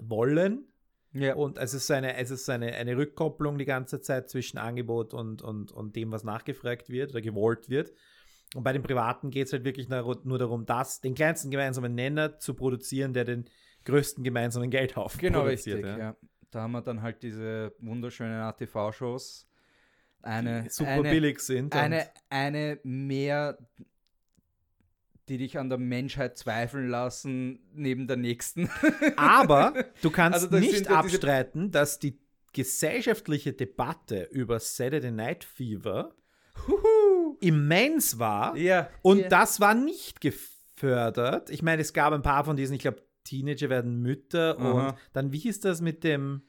wollen ja. Und es ist, eine, es ist eine, eine Rückkopplung die ganze Zeit zwischen Angebot und, und, und dem, was nachgefragt wird oder gewollt wird. Und bei den Privaten geht es halt wirklich nur darum, das, den kleinsten gemeinsamen Nenner zu produzieren, der den größten gemeinsamen Geldhaufen genau, produziert. Genau, richtig, ja. ja. Da haben wir dann halt diese wunderschönen ATV-Shows. Eine, die super eine, billig sind. Eine, eine mehr die dich an der Menschheit zweifeln lassen, neben der nächsten. Aber du kannst also nicht abstreiten, dass die gesellschaftliche Debatte über Saturday Night Fever Huhu. immens war. Ja, und ja. das war nicht gefördert. Ich meine, es gab ein paar von diesen, ich glaube, Teenager werden Mütter Aha. und dann, wie hieß das mit dem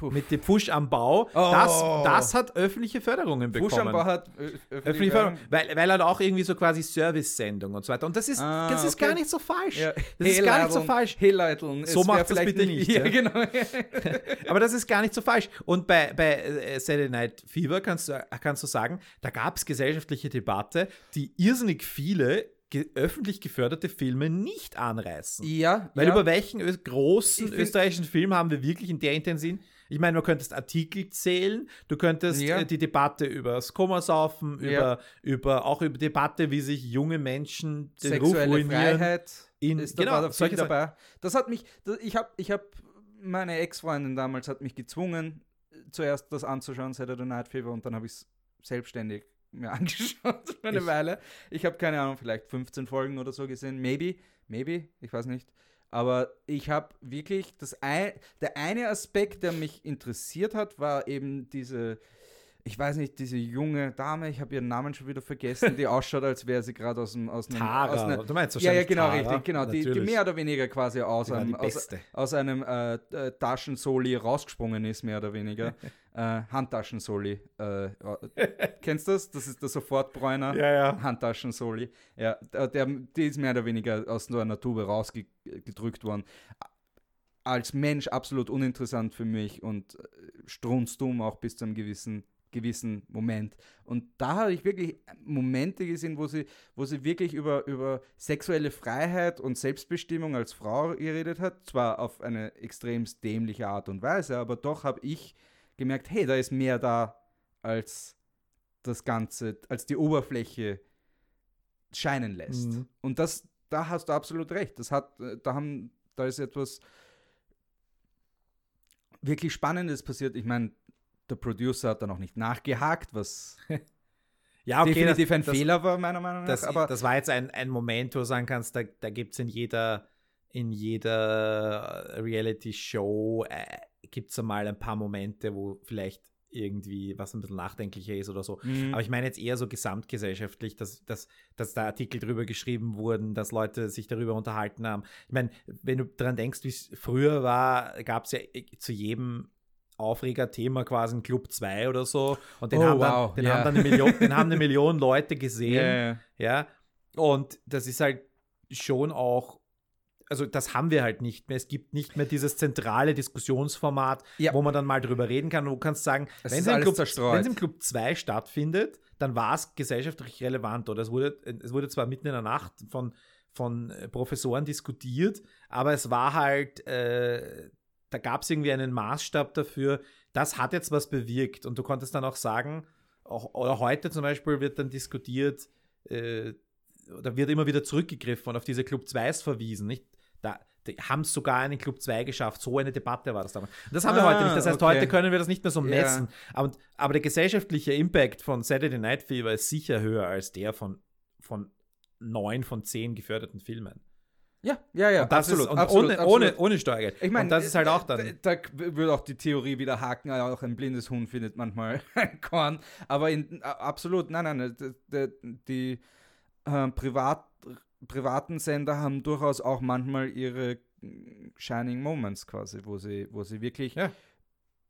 mit dem Push am Bau. Oh. Das, das hat öffentliche Förderungen bekommen. Push am Bau hat öffentliche Förderung, weil, weil er auch irgendwie so quasi Service-Sendung und so weiter. Und das ist, ah, das ist okay. gar nicht so falsch. Ja. Das ist gar nicht so falsch. Hey so macht das bitte nicht. Ja, genau. Aber das ist gar nicht so falsch. Und bei, bei äh, Saturday Night Fever kannst du, kannst du sagen, da gab es gesellschaftliche Debatte, die irrsinnig viele ge öffentlich geförderte Filme nicht anreißen. Ja. Weil ja. über welchen großen österreichischen Film haben wir wirklich in der Intention ich meine, du könntest Artikel zählen, du könntest ja. äh, die Debatte über das Komasaufen, ja. über, über, auch über Debatte, wie sich junge Menschen den Sexuelle Ruf. Freiheit in, ist genau, da solche dabei. Das hat mich, das, ich habe, ich habe, meine Ex-Freundin damals hat mich gezwungen, zuerst das anzuschauen, Saturday Night Fever, und dann habe ich es selbstständig mir angeschaut für eine ich, Weile. Ich habe keine Ahnung, vielleicht 15 Folgen oder so gesehen, maybe, maybe, ich weiß nicht. Aber ich habe wirklich das ein, der eine Aspekt, der mich interessiert hat, war eben diese, ich weiß nicht, diese junge Dame, ich habe ihren Namen schon wieder vergessen, die ausschaut, als wäre sie gerade aus, einem, aus einem. Tara, aus einer, du meinst Ja, ja, genau, Tara, richtig, genau. Die, die, mehr oder weniger quasi aus einem, aus, aus, einem äh, äh, Taschensoli rausgesprungen ist, mehr oder weniger. äh, Handtaschensoli. Äh, kennst du das? Das ist der Sofortbräuner. Ja, ja. Handtaschensoli. Ja, der, die ist mehr oder weniger aus nur einer Tube rausgedrückt worden. Als Mensch absolut uninteressant für mich und äh, strunzdumm auch bis zu einem gewissen gewissen Moment. Und da habe ich wirklich Momente gesehen, wo sie, wo sie wirklich über, über sexuelle Freiheit und Selbstbestimmung als Frau geredet hat. Zwar auf eine extrem dämliche Art und Weise, aber doch habe ich gemerkt, hey, da ist mehr da als das Ganze, als die Oberfläche scheinen lässt. Mhm. Und das, da hast du absolut recht. Das hat, da haben, da ist etwas wirklich Spannendes passiert. Ich meine, der Producer hat da noch nicht nachgehakt, was ja, okay, definitiv das, ein das, Fehler war, meiner Meinung nach. Das, aber das war jetzt ein, ein Moment, wo du sagen kannst, da, da gibt es in jeder, in jeder Reality-Show, äh, gibt es einmal ein paar Momente, wo vielleicht irgendwie was ein bisschen nachdenklicher ist oder so. Mhm. Aber ich meine jetzt eher so gesamtgesellschaftlich, dass, dass, dass da Artikel drüber geschrieben wurden, dass Leute sich darüber unterhalten haben. Ich meine, wenn du daran denkst, wie es früher war, gab es ja zu jedem Aufreger-Thema quasi ein Club 2 oder so. Und den, oh, haben, wow. dann, den yeah. haben dann eine Million, den haben eine Million Leute gesehen. Yeah. Ja. Und das ist halt schon auch also das haben wir halt nicht mehr. Es gibt nicht mehr dieses zentrale Diskussionsformat, ja. wo man dann mal drüber reden kann. Du kannst sagen, wenn es, Club, wenn es, im Club 2 stattfindet, dann war es gesellschaftlich relevant. Oder es wurde, es wurde zwar mitten in der Nacht von, von Professoren diskutiert, aber es war halt, äh, da gab es irgendwie einen Maßstab dafür, das hat jetzt was bewirkt. Und du konntest dann auch sagen, auch, oder heute zum Beispiel wird dann diskutiert, äh, oder wird immer wieder zurückgegriffen und auf diese Club 2s verwiesen. Nicht? Da, die haben es sogar einen Club 2 geschafft. So eine Debatte war das damals. Und das haben ah, wir heute nicht. Das heißt, okay. heute können wir das nicht mehr so messen. Ja. Aber, aber der gesellschaftliche Impact von Saturday Night Fever ist sicher höher als der von, von neun von zehn geförderten Filmen. Ja, ja, ja. Und das absolut, ist, und absolut, ohne, absolut. Ohne, ohne Steuergeld. Ich meine, das ist halt auch dann. Da, da würde auch die Theorie wieder haken, auch ein blindes Huhn findet manchmal ein Korn. Aber in, absolut, nein, nein, die, die, die äh, Privat privaten Sender haben durchaus auch manchmal ihre Shining Moments quasi, wo sie, wo sie wirklich, ja.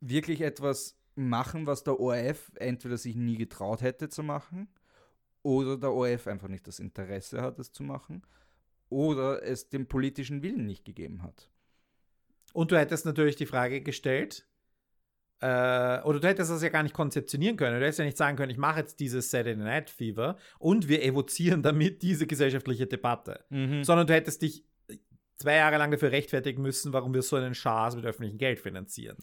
wirklich etwas machen, was der ORF entweder sich nie getraut hätte zu machen oder der ORF einfach nicht das Interesse hat, es zu machen oder es dem politischen Willen nicht gegeben hat. Und du hättest natürlich die Frage gestellt, äh, oder du hättest das ja gar nicht konzeptionieren können. Du hättest ja nicht sagen können, ich mache jetzt dieses Saturday Night Fever und wir evozieren damit diese gesellschaftliche Debatte. Mhm. Sondern du hättest dich zwei Jahre lang dafür rechtfertigen müssen, warum wir so einen Schaß mit öffentlichem Geld finanzieren.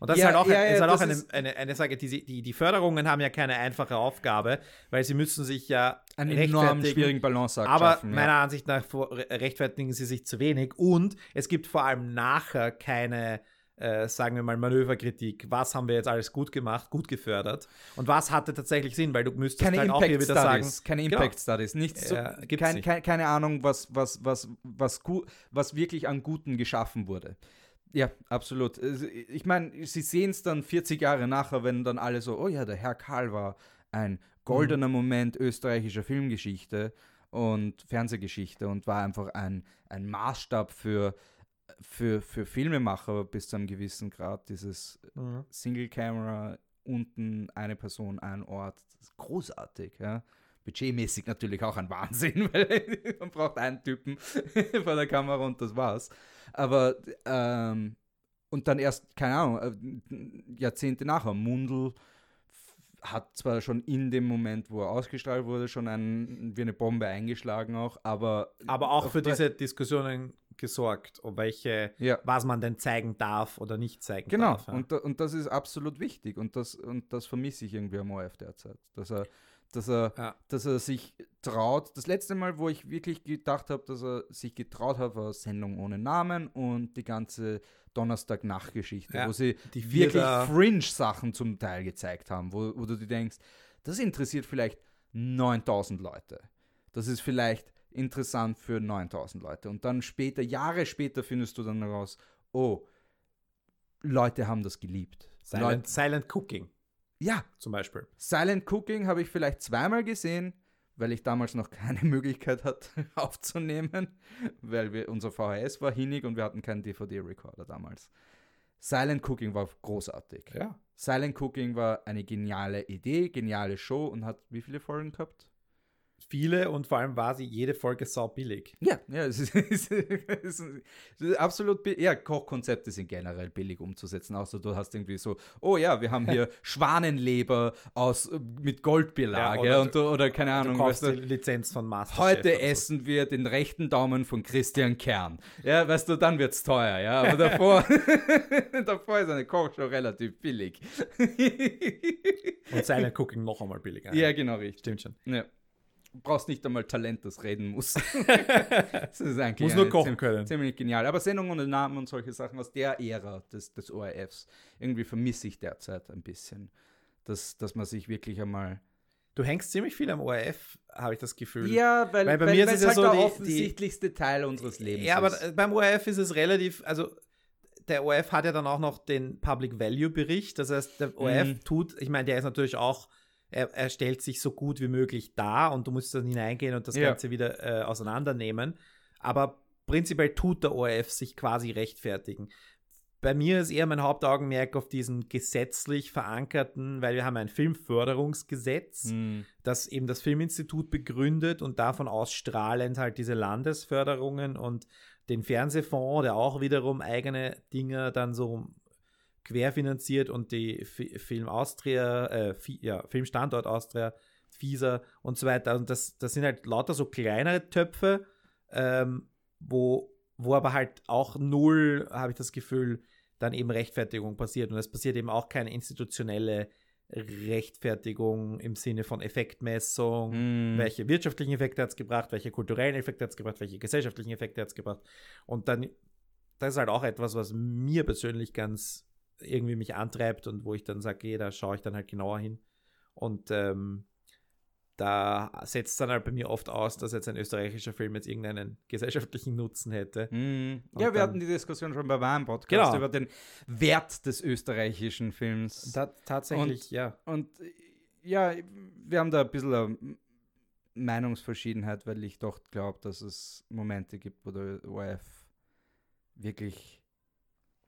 Und das ja, ist halt auch, ja, ja, ist halt auch eine, eine, eine Sache, die, die, die Förderungen haben ja keine einfache Aufgabe, weil sie müssen sich ja einen enorm schwierigen Balanceakt Aber schaffen, meiner Ansicht nach rechtfertigen sie sich zu wenig und es gibt vor allem nachher keine äh, sagen wir mal, Manöverkritik. Was haben wir jetzt alles gut gemacht, gut gefördert? Und was hatte tatsächlich Sinn? Weil du müsstest keine halt Impact auch hier wieder Studies, sagen. Keine genau. Impact genau. Studies, nichts so, äh, kein. Kein, keine Ahnung, was, was, was, was, was wirklich an Guten geschaffen wurde. Ja, absolut. Also, ich meine, sie sehen es dann 40 Jahre nachher, wenn dann alle so, oh ja, der Herr Karl war ein goldener mhm. Moment österreichischer Filmgeschichte und Fernsehgeschichte und war einfach ein, ein Maßstab für für, für Filmemacher bis zu einem gewissen Grad, dieses mhm. Single-Camera, unten eine Person, ein Ort, das ist großartig, ja. Budgetmäßig natürlich auch ein Wahnsinn, weil man braucht einen Typen vor der Kamera und das war's. Aber ähm, und dann erst, keine Ahnung, äh, Jahrzehnte nachher, Mundel hat zwar schon in dem Moment, wo er ausgestrahlt wurde, schon ein, wie eine Bombe eingeschlagen auch, aber... Aber auch für diese Diskussionen gesorgt, um welche, ja. was man denn zeigen darf oder nicht zeigen genau. darf. Genau, ja. und, und das ist absolut wichtig und das, und das vermisse ich irgendwie am ORF derzeit, dass er, dass er, ja. dass er sich traut. Das letzte Mal, wo ich wirklich gedacht habe, dass er sich getraut hat, war Sendung ohne Namen und die ganze Donnerstag-Nachtgeschichte, ja, wo sie die wirklich Fringe-Sachen zum Teil gezeigt haben, wo, wo du dir denkst, das interessiert vielleicht 9000 Leute. Das ist vielleicht interessant für 9000 Leute. Und dann später, Jahre später, findest du dann heraus, oh, Leute haben das geliebt. Silent, Leute, Silent Cooking. Ja. Zum Beispiel. Silent Cooking habe ich vielleicht zweimal gesehen, weil ich damals noch keine Möglichkeit hatte aufzunehmen, weil wir, unser VHS war hinig und wir hatten keinen DVD-Recorder damals. Silent Cooking war großartig. Ja. Silent Cooking war eine geniale Idee, geniale Show und hat wie viele Folgen gehabt? Viele und vor allem war sie jede Folge sau billig. Ja, ja, es ist, es ist, es ist absolut. Ja, Kochkonzepte sind generell billig umzusetzen. Außer du hast irgendwie so, oh ja, wir haben hier Schwanenleber aus mit Goldbelag ja, oder, und, oder keine Ahnung. Du weißt du, die Lizenz von Masterchef. Heute essen wir den rechten Daumen von Christian Kern. Ja, weißt du, dann wird es teuer, ja. Aber davor, davor ist eine Kochshow relativ billig. und Silent Cooking noch einmal billiger. Ja, genau, richtig. Stimmt schon. Ja brauchst nicht einmal Talent, das reden muss. das ist eigentlich muss nur kochen ziemlich, können. Ziemlich genial. Aber Sendungen und Namen und solche Sachen aus der Ära des, des ORFs, irgendwie vermisse ich derzeit ein bisschen, dass, dass man sich wirklich einmal. Du hängst ziemlich viel am ORF, habe ich das Gefühl. Ja, weil, weil bei weil, mir ist es ja halt so der die, offensichtlichste die, Teil unseres Lebens. Ja, aber beim ORF ist es relativ, also der ORF hat ja dann auch noch den Public Value Bericht. Das heißt, der ORF mhm. tut, ich meine, der ist natürlich auch er, er, stellt sich so gut wie möglich dar und du musst dann hineingehen und das ja. Ganze wieder äh, auseinandernehmen. Aber prinzipiell tut der ORF sich quasi rechtfertigen. Bei mir ist eher mein Hauptaugenmerk auf diesen gesetzlich verankerten, weil wir haben ein Filmförderungsgesetz, mhm. das eben das Filminstitut begründet und davon ausstrahlend halt diese Landesförderungen und den Fernsehfonds, der auch wiederum eigene Dinge dann so querfinanziert und die F Film Austria, äh, ja, Filmstandort Austria, FISA und so weiter. Und das, das sind halt lauter so kleinere Töpfe, ähm, wo, wo aber halt auch null, habe ich das Gefühl, dann eben Rechtfertigung passiert. Und es passiert eben auch keine institutionelle Rechtfertigung im Sinne von Effektmessung, mm. welche wirtschaftlichen Effekte hat es gebracht, welche kulturellen Effekte hat es gebracht, welche gesellschaftlichen Effekte hat es gebracht. Und dann, das ist halt auch etwas, was mir persönlich ganz irgendwie mich antreibt und wo ich dann sage, okay, da schaue ich dann halt genauer hin. Und ähm, da setzt dann halt bei mir oft aus, dass jetzt ein österreichischer Film jetzt irgendeinen gesellschaftlichen Nutzen hätte. Mm. Ja, wir hatten die Diskussion schon bei meinem Podcast genau. über den Wert des österreichischen Films. Da, tatsächlich, und, ja. Und ja, wir haben da ein bisschen eine Meinungsverschiedenheit, weil ich doch glaube, dass es Momente gibt, wo der ORF wirklich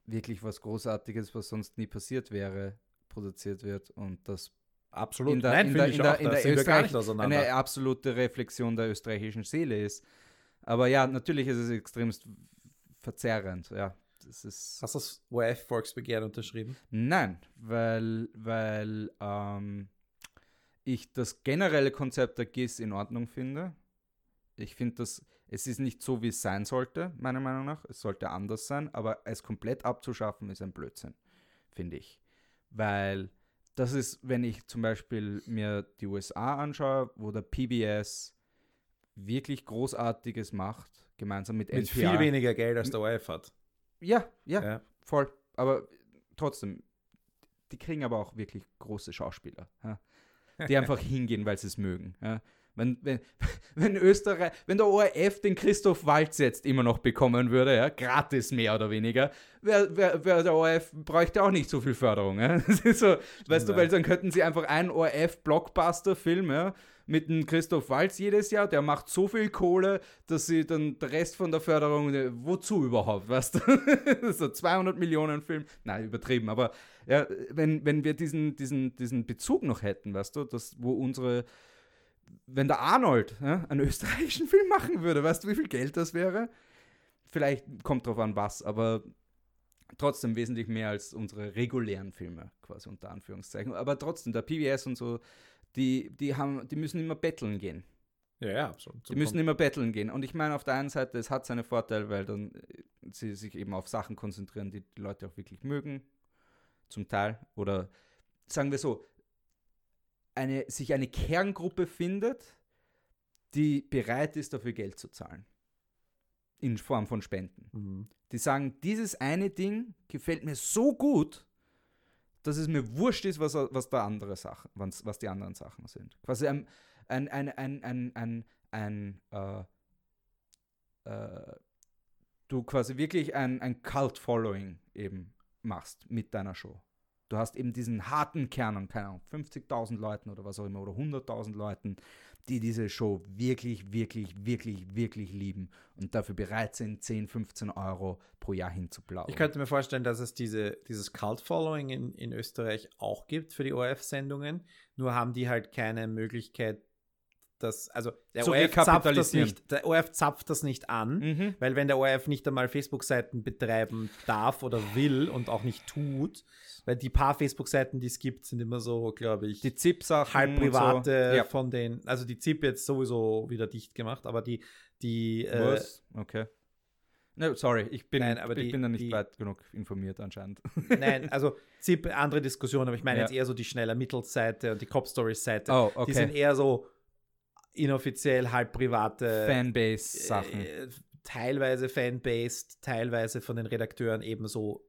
wirklich was Großartiges, was sonst nie passiert wäre, produziert wird und das absolut in der, Nein, in der, in der, in der Österreich eine absolute Reflexion der österreichischen Seele ist. Aber ja, natürlich ist es extremst verzerrend, ja. Das ist Hast du das ORF-Volksbegehren unterschrieben? Nein, weil, weil ähm, ich das generelle Konzept der GIS in Ordnung finde. Ich finde das es ist nicht so, wie es sein sollte, meiner Meinung nach. Es sollte anders sein, aber es komplett abzuschaffen ist ein Blödsinn, finde ich. Weil das ist, wenn ich zum Beispiel mir die USA anschaue, wo der PBS wirklich Großartiges macht, gemeinsam mit, mit NPR. viel weniger Geld als der ORF hat. Ja, ja, ja, voll. Aber trotzdem, die kriegen aber auch wirklich große Schauspieler, ja, die einfach hingehen, weil sie es mögen. Ja. Wenn, wenn, wenn Österreich, wenn der ORF den Christoph Waltz jetzt immer noch bekommen würde, ja, gratis mehr oder weniger, wär, wär, wär der ORF bräuchte auch nicht so viel Förderung. Ja. so, weißt du, weil dann könnten sie einfach einen ORF-Blockbuster-Film, ja, mit dem Christoph Waltz jedes Jahr, der macht so viel Kohle, dass sie dann der Rest von der Förderung, äh, wozu überhaupt, weißt du? so 200 Millionen Film, nein, übertrieben, aber ja, wenn, wenn wir diesen, diesen, diesen Bezug noch hätten, weißt du, dass, wo unsere wenn der Arnold ja, einen österreichischen Film machen würde, weißt du, wie viel Geld das wäre? Vielleicht kommt drauf an was, aber trotzdem wesentlich mehr als unsere regulären Filme, quasi unter Anführungszeichen. Aber trotzdem, der PBS und so, die, die, haben, die müssen immer betteln gehen. Ja, ja, absolut. Die müssen immer betteln gehen. Und ich meine, auf der einen Seite, es hat seine Vorteile, weil dann äh, sie sich eben auf Sachen konzentrieren, die die Leute auch wirklich mögen, zum Teil. Oder sagen wir so, eine, sich eine Kerngruppe findet, die bereit ist, dafür Geld zu zahlen. In Form von Spenden. Mhm. Die sagen, dieses eine Ding gefällt mir so gut, dass es mir wurscht ist, was, was, da andere Sachen, was, was die anderen Sachen sind. Quasi ein, ein, ein, ein, ein, ein, ein äh, äh, du quasi wirklich ein, ein Cult-Following eben machst mit deiner Show. Du hast eben diesen harten Kern an, keine Ahnung, 50.000 Leuten oder was auch immer, oder 100.000 Leuten, die diese Show wirklich, wirklich, wirklich, wirklich lieben und dafür bereit sind, 10, 15 Euro pro Jahr hinzuplaudern. Ich könnte mir vorstellen, dass es diese, dieses Cult-Following in, in Österreich auch gibt für die ORF-Sendungen, nur haben die halt keine Möglichkeit, das, also der so ORF, zapft das nicht, der ORF zapft das nicht an, mhm. weil wenn der ORF nicht einmal Facebook-Seiten betreiben darf oder will und auch nicht tut, weil die paar Facebook-Seiten, die es gibt, sind immer so, glaube ich, die ZIP-Sachen, halb private so. ja. von den, also die ZIP jetzt sowieso wieder dicht gemacht, aber die, die. Äh, okay. No, sorry, ich bin, Nein, ich die, bin da nicht die, weit genug informiert anscheinend. Nein, also ZIP, andere Diskussion, aber ich meine ja. jetzt eher so die schneller Mittelsseite und die Cop Stories Seite. Oh, okay. Die sind eher so inoffiziell halb private Fanbase-Sachen. Äh, teilweise Fanbased, teilweise von den Redakteuren ebenso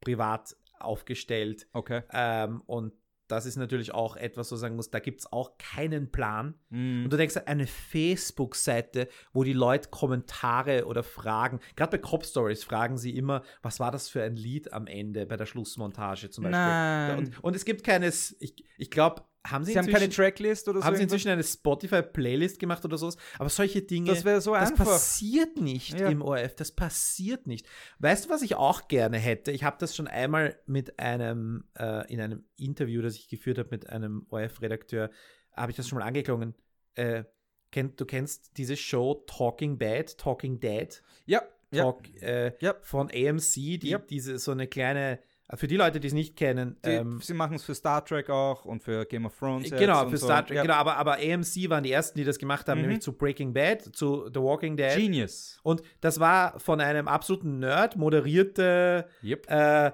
privat aufgestellt. Okay. Ähm, und das ist natürlich auch etwas, wo man sagen muss, da gibt es auch keinen Plan. Mm. Und du denkst, eine Facebook-Seite, wo die Leute Kommentare oder Fragen, gerade bei Crop Stories fragen sie immer, was war das für ein Lied am Ende bei der Schlussmontage zum Beispiel. Nein. Und, und es gibt keines, ich, ich glaube, haben Sie, Sie haben keine Tracklist oder so? Haben Sie inzwischen eine Spotify-Playlist gemacht oder sowas? Aber solche Dinge, das so das passiert nicht ja. im ORF. Das passiert nicht. Weißt du, was ich auch gerne hätte? Ich habe das schon einmal mit einem, äh, in einem Interview, das ich geführt habe mit einem ORF-Redakteur, habe ich das schon mal angeklungen. Äh, kennt, du kennst diese Show Talking Bad, Talking Dead? Ja. Talk, ja. Äh, ja. Von AMC, die, ja. diese so eine kleine für die Leute, die es nicht kennen. Die, ähm, sie machen es für Star Trek auch und für Game of Thrones. Genau, für Star Trek. Ja. Genau, aber, aber AMC waren die ersten, die das gemacht haben, mhm. nämlich zu Breaking Bad, zu The Walking Dead. Genius. Und das war von einem absoluten Nerd moderierte yep. äh,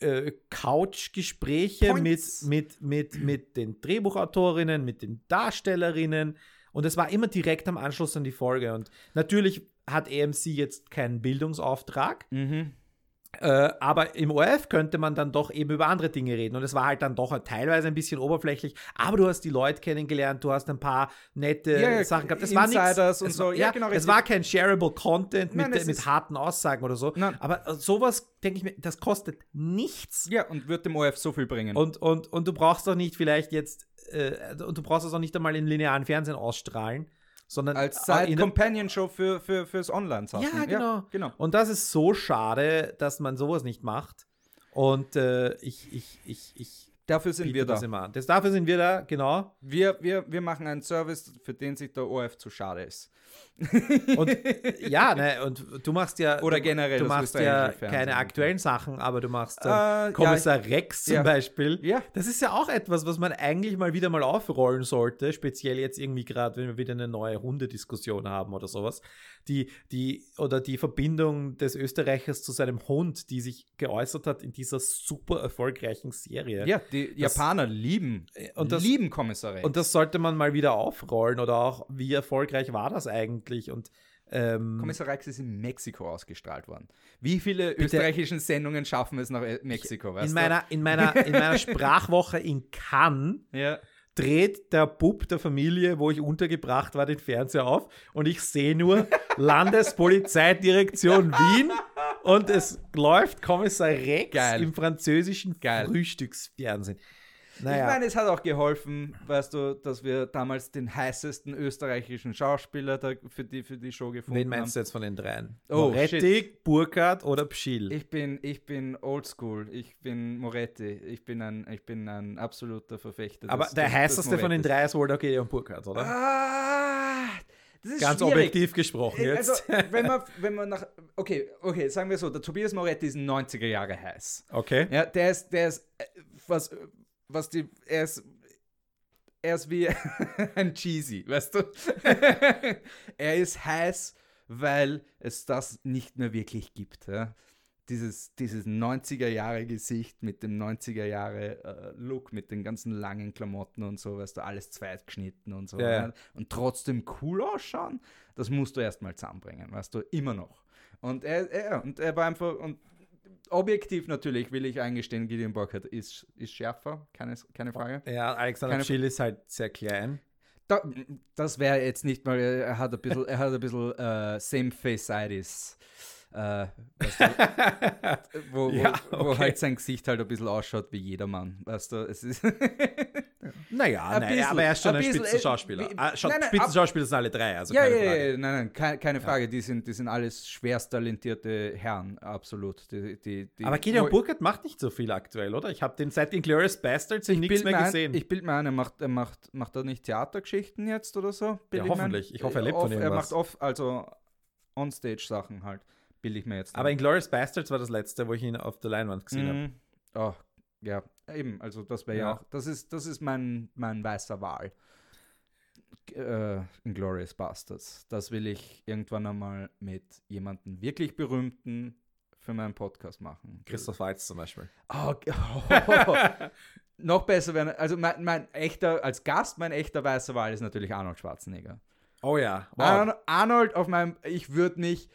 äh, Couch-Gespräche mit, mit, mit, mit den Drehbuchautorinnen, mit den Darstellerinnen. Und es war immer direkt am Anschluss an die Folge. Und natürlich hat AMC jetzt keinen Bildungsauftrag. Mhm. Äh, aber im ORF könnte man dann doch eben über andere Dinge reden. Und es war halt dann doch teilweise ein bisschen oberflächlich. Aber du hast die Leute kennengelernt, du hast ein paar nette ja, Sachen gehabt. Es Insiders war nichts, und so. ja, ja, genau. Es war kein shareable Content Nein, mit, mit harten Aussagen oder so. Nein. Aber äh, sowas, denke ich mir, das kostet nichts. Ja, und wird dem ORF so viel bringen. Und, und, und du brauchst doch nicht vielleicht jetzt, äh, und du brauchst es auch nicht einmal in linearen Fernsehen ausstrahlen sondern als Side Companion Show für, für fürs Online -Sachen. Ja, genau. ja, genau. Und das ist so schade, dass man sowas nicht macht. Und äh, ich, ich, ich, ich Dafür sind wir da. Das immer Das, dafür sind wir da, genau. Wir, wir, wir machen einen Service, für den sich der ORF zu schade ist. Und ja, ne, und du machst ja. Oder generell. Du machst ja keine aktuellen Sachen, aber du machst äh, Kommissar ja, Rex zum ja. Beispiel. Ja. Das ist ja auch etwas, was man eigentlich mal wieder mal aufrollen sollte, speziell jetzt irgendwie gerade, wenn wir wieder eine neue Hundediskussion haben oder sowas. Die, die, oder die Verbindung des Österreichers zu seinem Hund, die sich geäußert hat in dieser super erfolgreichen Serie. Ja, die das, Japaner lieben, und das, lieben Kommissar Rex. Und das sollte man mal wieder aufrollen oder auch, wie erfolgreich war das eigentlich? Eigentlich. Und ähm, Kommissar Rex ist in Mexiko ausgestrahlt worden. Wie viele bitte, österreichischen Sendungen schaffen es nach Mexiko? in, meiner, in, meiner, in meiner Sprachwoche in Cannes ja. dreht der Bub der Familie, wo ich untergebracht war, den Fernseher auf und ich sehe nur Landespolizeidirektion Wien und es läuft Kommissar Rex Geil. im französischen Geil. Frühstücksfernsehen. Naja. Ich meine, es hat auch geholfen, weißt du, dass wir damals den heißesten österreichischen Schauspieler da für, die, für die Show gefunden haben. Wen meinst du jetzt von den dreien? Oh, Moretti, Burkhardt oder Pschill? Ich bin, ich bin oldschool. Ich bin Moretti. Ich bin ein, ich bin ein absoluter Verfechter. Aber des, der heißeste von den drei ist wohl der Gideon Burkhardt, oder? Ah, Ganz schwierig. objektiv gesprochen äh, jetzt. Also, wenn man, wenn man nach. Okay, okay, sagen wir so, der Tobias Moretti ist 90er Jahre heiß. Okay. Ja, der ist, der ist äh, was was die, er ist, er ist wie ein Cheesy, weißt du? er ist heiß, weil es das nicht mehr wirklich gibt. Ja? Dieses, dieses 90er-Jahre-Gesicht mit dem 90er-Jahre-Look, mit den ganzen langen Klamotten und so, weißt du, alles zweitgeschnitten und so. Ja, ja. Und trotzdem cool ausschauen, das musst du erstmal zusammenbringen, weißt du, immer noch. Und er, er, und er war einfach, und objektiv natürlich will ich eingestehen, Gideon Burkhardt ist, ist schärfer, keine, keine Frage. Ja, Alexander Schill ist halt sehr klein. Da, das wäre jetzt nicht mal, er hat ein bisschen, er hat ein bisschen uh, Same-Face-Itis. Äh, weißt du, wo, wo, ja, okay. wo, halt sein Gesicht halt ein bisschen ausschaut wie jedermann. Weißt du, es ist. Naja, nein, aber er ist schon ein, ein Spitzenschauspieler. Äh, ah, Spitzenschauspieler sind alle drei. Also ja, keine ja, ja, nein, nein, keine Frage. Die, sind, die sind alles schwerst talentierte Herren, absolut. Die, die, die, aber Gideon Burkhardt macht nicht so viel aktuell, oder? Ich habe den seit Inglourious Bastards nichts mehr gesehen. Ein, ich bilde mir ein, er macht, er macht, macht er nicht Theatergeschichten jetzt oder so? Ja, hoffentlich. Ich hoffe, er lebt von irgendwas. Er macht oft, also Onstage-Sachen halt, bilde ich mir jetzt. Aber Inglourious Bastards war das letzte, wo ich ihn auf der Leinwand gesehen mhm. habe. Oh, ja, eben, also das wäre ja. ja. auch, das ist, das ist mein, mein weißer Wahl. Äh, Glorious Bastards. Das will ich irgendwann einmal mit jemandem wirklich Berühmten für meinen Podcast machen. Christoph Waltz zum Beispiel. Oh, oh, noch besser wäre, also mein, mein, echter, als Gast, mein echter weißer Wahl ist natürlich Arnold Schwarzenegger. Oh ja. Wow. Arnold auf meinem, ich würde mich,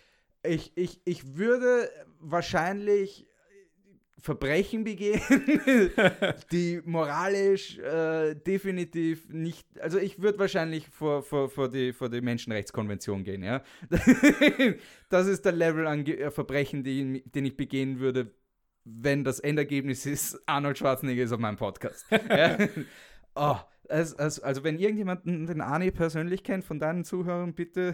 ich, ich, ich würde wahrscheinlich Verbrechen begehen, die moralisch äh, definitiv nicht, also ich würde wahrscheinlich vor, vor, vor, die, vor die Menschenrechtskonvention gehen, ja. das ist der Level an äh, Verbrechen, die, den ich begehen würde, wenn das Endergebnis ist, Arnold Schwarzenegger ist auf meinem Podcast. ja? oh, also, also, also, wenn irgendjemand den Arnie persönlich kennt von deinen Zuhörern, bitte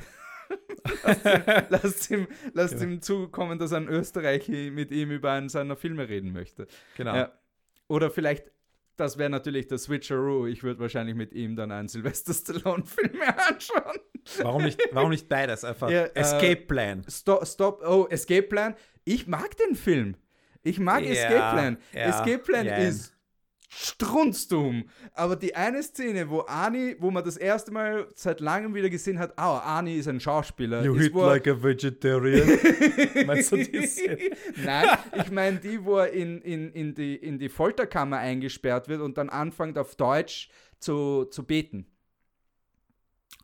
lasst ihm, lasst genau. ihm zukommen, dass ein Österreicher mit ihm über einen seiner Filme reden möchte. Genau. Ja. Oder vielleicht, das wäre natürlich der Switcheroo. Ich würde wahrscheinlich mit ihm dann einen Sylvester Stallone-Film anschauen. Warum nicht, warum nicht beides? Einfach ja, äh, Escape Plan. Stop, stop, oh, Escape Plan. Ich mag den Film. Ich mag ja, Escape Plan. Ja, Escape Plan ist strunzdumm. Aber die eine Szene, wo Ani, wo man das erste Mal seit langem wieder gesehen hat, oh, Ani ist ein Schauspieler. You hit like a vegetarian. Meinst du die Nein, ich meine die, wo er in, in, in, die, in die Folterkammer eingesperrt wird und dann anfängt auf Deutsch zu, zu beten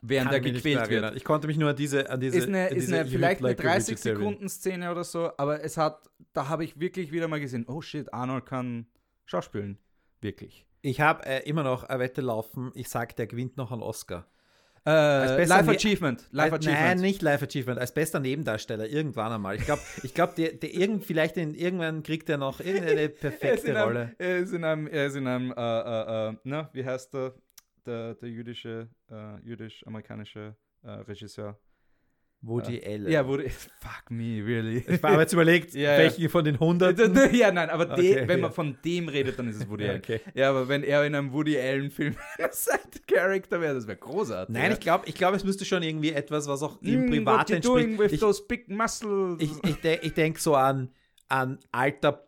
während er gequält wird. Ich konnte mich nur an diese an diese ist eine, ist eine vielleicht like eine 30 Sekunden Szene oder so, aber es hat da habe ich wirklich wieder mal gesehen, oh shit, Arnold kann schauspielen. Wirklich. Ich habe äh, immer noch eine Wette laufen. Ich sage, der gewinnt noch einen Oscar. Äh, Life Achievement. Life als, Achievement. Nein, nicht Life Achievement. Als bester Nebendarsteller irgendwann einmal. Ich glaube, ich glaub, der, der irgend, vielleicht in, irgendwann kriegt er noch irgendeine perfekte er Rolle. er ist in einem, er ist in einem, äh, äh, äh na, wie heißt der, der, der jüdische, äh, jüdisch-amerikanische äh, Regisseur? Woody uh, Allen. Ja, Woody, fuck me, really. Ich habe jetzt überlegt, ja, welchen ja. von den 100. Ja, nein, aber okay, de, wenn man von dem redet, dann ist es Woody Allen. Okay. Ja, aber wenn er in einem Woody Allen-Film Side-Character wäre, das wäre großartig. Nein, ich glaube, ich glaub, es müsste schon irgendwie etwas, was auch im mm, Privaten what you doing with ich, those big muscles? Ich, ich, de ich denke so an, an alter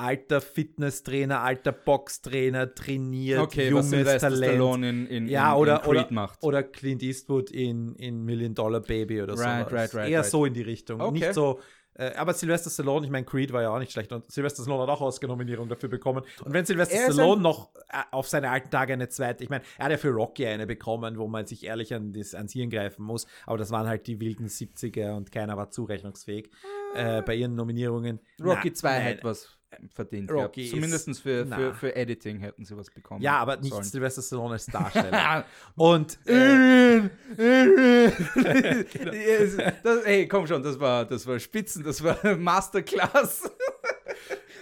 alter Fitnesstrainer, alter Boxtrainer, trainiert, okay, junges was Talent. Stallone in, in, ja, in, oder, in oder, macht. oder Clint Eastwood in, in Million Dollar Baby oder so. Right, right, right, Eher right. so in die Richtung. Okay. Nicht so. Äh, aber Sylvester Stallone, ich meine, Creed war ja auch nicht schlecht und Sylvester Stallone hat auch Oscar-Nominierung dafür bekommen. Und wenn Sylvester Stallone noch äh, auf seine alten Tage eine zweite, ich meine, er hat ja für Rocky eine bekommen, wo man sich ehrlich an das, ans Hirn greifen muss, aber das waren halt die wilden 70er und keiner war zurechnungsfähig äh, bei ihren Nominierungen. Rocky 2 hätte was verdient Rocky Zumindest für, für, für, Editing hätten sie was bekommen. Ja, aber nicht sollen. Sylvester Stallone als Darsteller. Und äh, das, hey, komm schon, das war, das war Spitzen, das war Masterclass.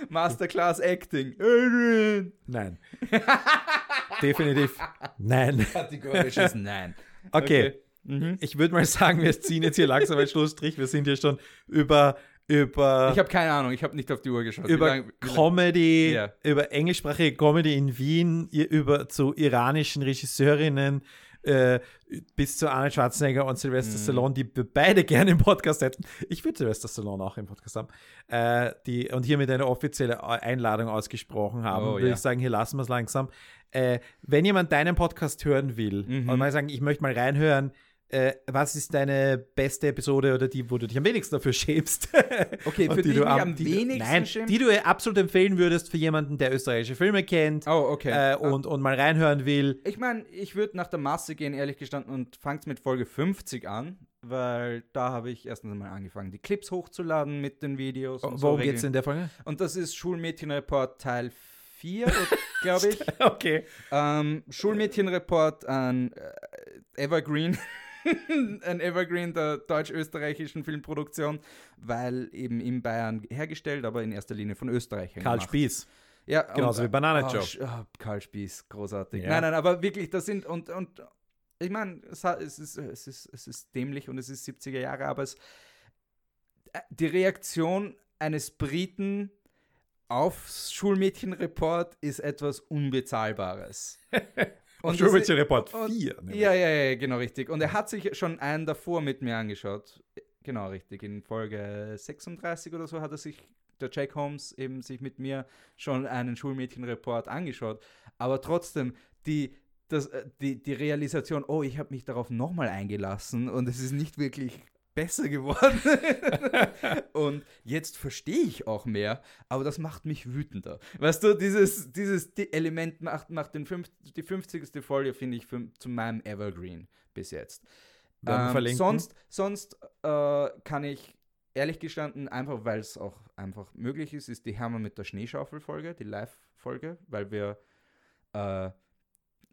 Masterclass Acting. Nein. Definitiv nein. Kategorisches Nein. Okay. okay. Mhm. Ich würde mal sagen, wir ziehen jetzt hier langsam einen Schlussstrich. Wir sind hier schon über über. Ich habe keine Ahnung, ich habe nicht auf die Uhr geschaut. Über lang, Comedy, yeah. über englischsprachige Comedy in Wien, über zu iranischen Regisseurinnen, äh, bis zu Arnold Schwarzenegger und Sylvester mm. Stallone, die wir beide gerne im Podcast hätten. Ich würde Sylvester Stallone auch im Podcast haben. Äh, die, und hiermit eine offizielle Einladung ausgesprochen haben, oh, würde yeah. ich sagen, hier lassen wir es langsam. Äh, wenn jemand deinen Podcast hören will mhm. und mal sagen, ich möchte mal reinhören, äh, was ist deine beste Episode oder die, wo du dich am wenigsten dafür schämst? Okay, für die, die du am, am wenigsten nein, schämst? Die du absolut empfehlen würdest für jemanden, der österreichische Filme kennt oh, okay. Äh, und, und mal reinhören will. Ich meine, ich würde nach der Masse gehen, ehrlich gestanden, und fangt mit Folge 50 an, weil da habe ich erstens mal angefangen, die Clips hochzuladen mit den Videos. Oh, worum so geht es in der Folge? Und das ist Schulmädchenreport Teil 4, glaube ich. okay. Ähm, Schulmädchenreport an äh, Evergreen. ein Evergreen der deutsch-österreichischen Filmproduktion, weil eben in Bayern hergestellt, aber in erster Linie von Österreichern. Karl gemacht. Spieß. Ja, Genauso und, wie Banana Joe. Oh, Karl Spieß, großartig. Ja. Nein, nein, aber wirklich, das sind und, und ich meine, es, es, ist, es, ist, es ist dämlich und es ist 70er Jahre, aber es, äh, die Reaktion eines Briten aufs Schulmädchenreport ist etwas Unbezahlbares. Und Schulmädchenreport 4. Ja, ja, ja, genau richtig. Und er hat sich schon einen davor mit mir angeschaut. Genau richtig. In Folge 36 oder so hat er sich, der Jake Holmes, eben sich mit mir schon einen Schulmädchenreport angeschaut. Aber trotzdem, die, das, äh, die, die Realisation, oh, ich habe mich darauf nochmal eingelassen und es ist nicht wirklich besser geworden. und jetzt verstehe ich auch mehr, aber das macht mich wütender. Weißt du, dieses, dieses Element macht, macht den fünf, die 50. Folge, finde ich, für, zu meinem Evergreen bis jetzt. Ähm, sonst sonst äh, kann ich ehrlich gestanden, einfach weil es auch einfach möglich ist, ist die Hermann mit der Schneeschaufel-Folge, die Live-Folge, weil wir äh,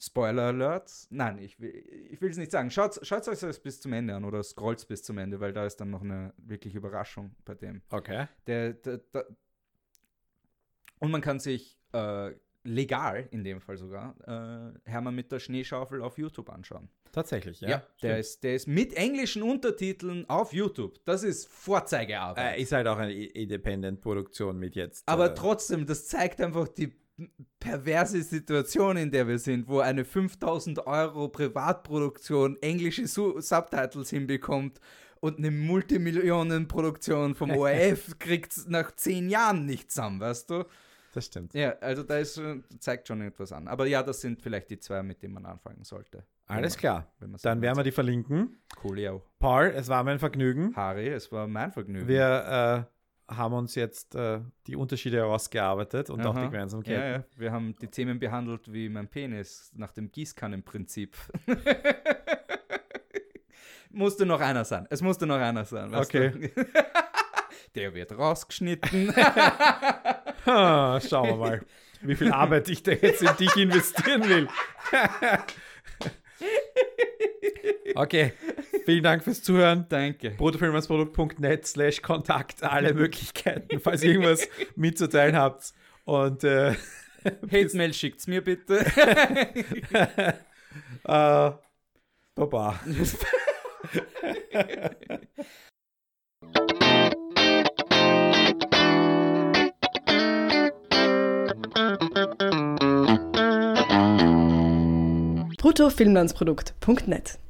Spoiler Alert. Nein, ich will ich es nicht sagen. Schaut, schaut euch das bis zum Ende an oder scrollt bis zum Ende, weil da ist dann noch eine wirkliche Überraschung bei dem. Okay. Der, der, der und man kann sich äh, legal, in dem Fall sogar, äh, Hermann mit der Schneeschaufel auf YouTube anschauen. Tatsächlich, ja. Ja, der ist, der ist mit englischen Untertiteln auf YouTube. Das ist Vorzeigearbeit. Äh, ist halt auch eine Independent-Produktion mit jetzt. Aber äh, trotzdem, das zeigt einfach die perverse Situation, in der wir sind, wo eine 5000 Euro Privatproduktion englische Su Subtitles hinbekommt und eine Multimillionenproduktion vom ORF kriegt nach zehn Jahren nicht zusammen, weißt du? Das stimmt. Ja, also da ist, zeigt schon etwas an. Aber ja, das sind vielleicht die zwei, mit denen man anfangen sollte. Alles klar. Dann werden wir die verlinken. Cool, ja. Paul, es war mein Vergnügen. Harry, es war mein Vergnügen. Wir äh, haben uns jetzt äh, die Unterschiede herausgearbeitet und Aha. auch die Gemeinsamkeiten. Ja, ja, wir haben die Themen behandelt wie mein Penis nach dem Gießkannenprinzip. musste noch einer sein. Es musste noch einer sein. okay. Der wird rausgeschnitten. ha, schauen wir mal, wie viel Arbeit ich da jetzt in dich investieren will. Okay. Vielen Dank fürs Zuhören. Danke. Brutofilmersprodukt.net slash Kontakt, alle Möglichkeiten, falls ihr irgendwas mitzuteilen habt. Und äh, Hate-Mail schickt's mir bitte. äh, Baba. bruttofilmlandsprodukt.net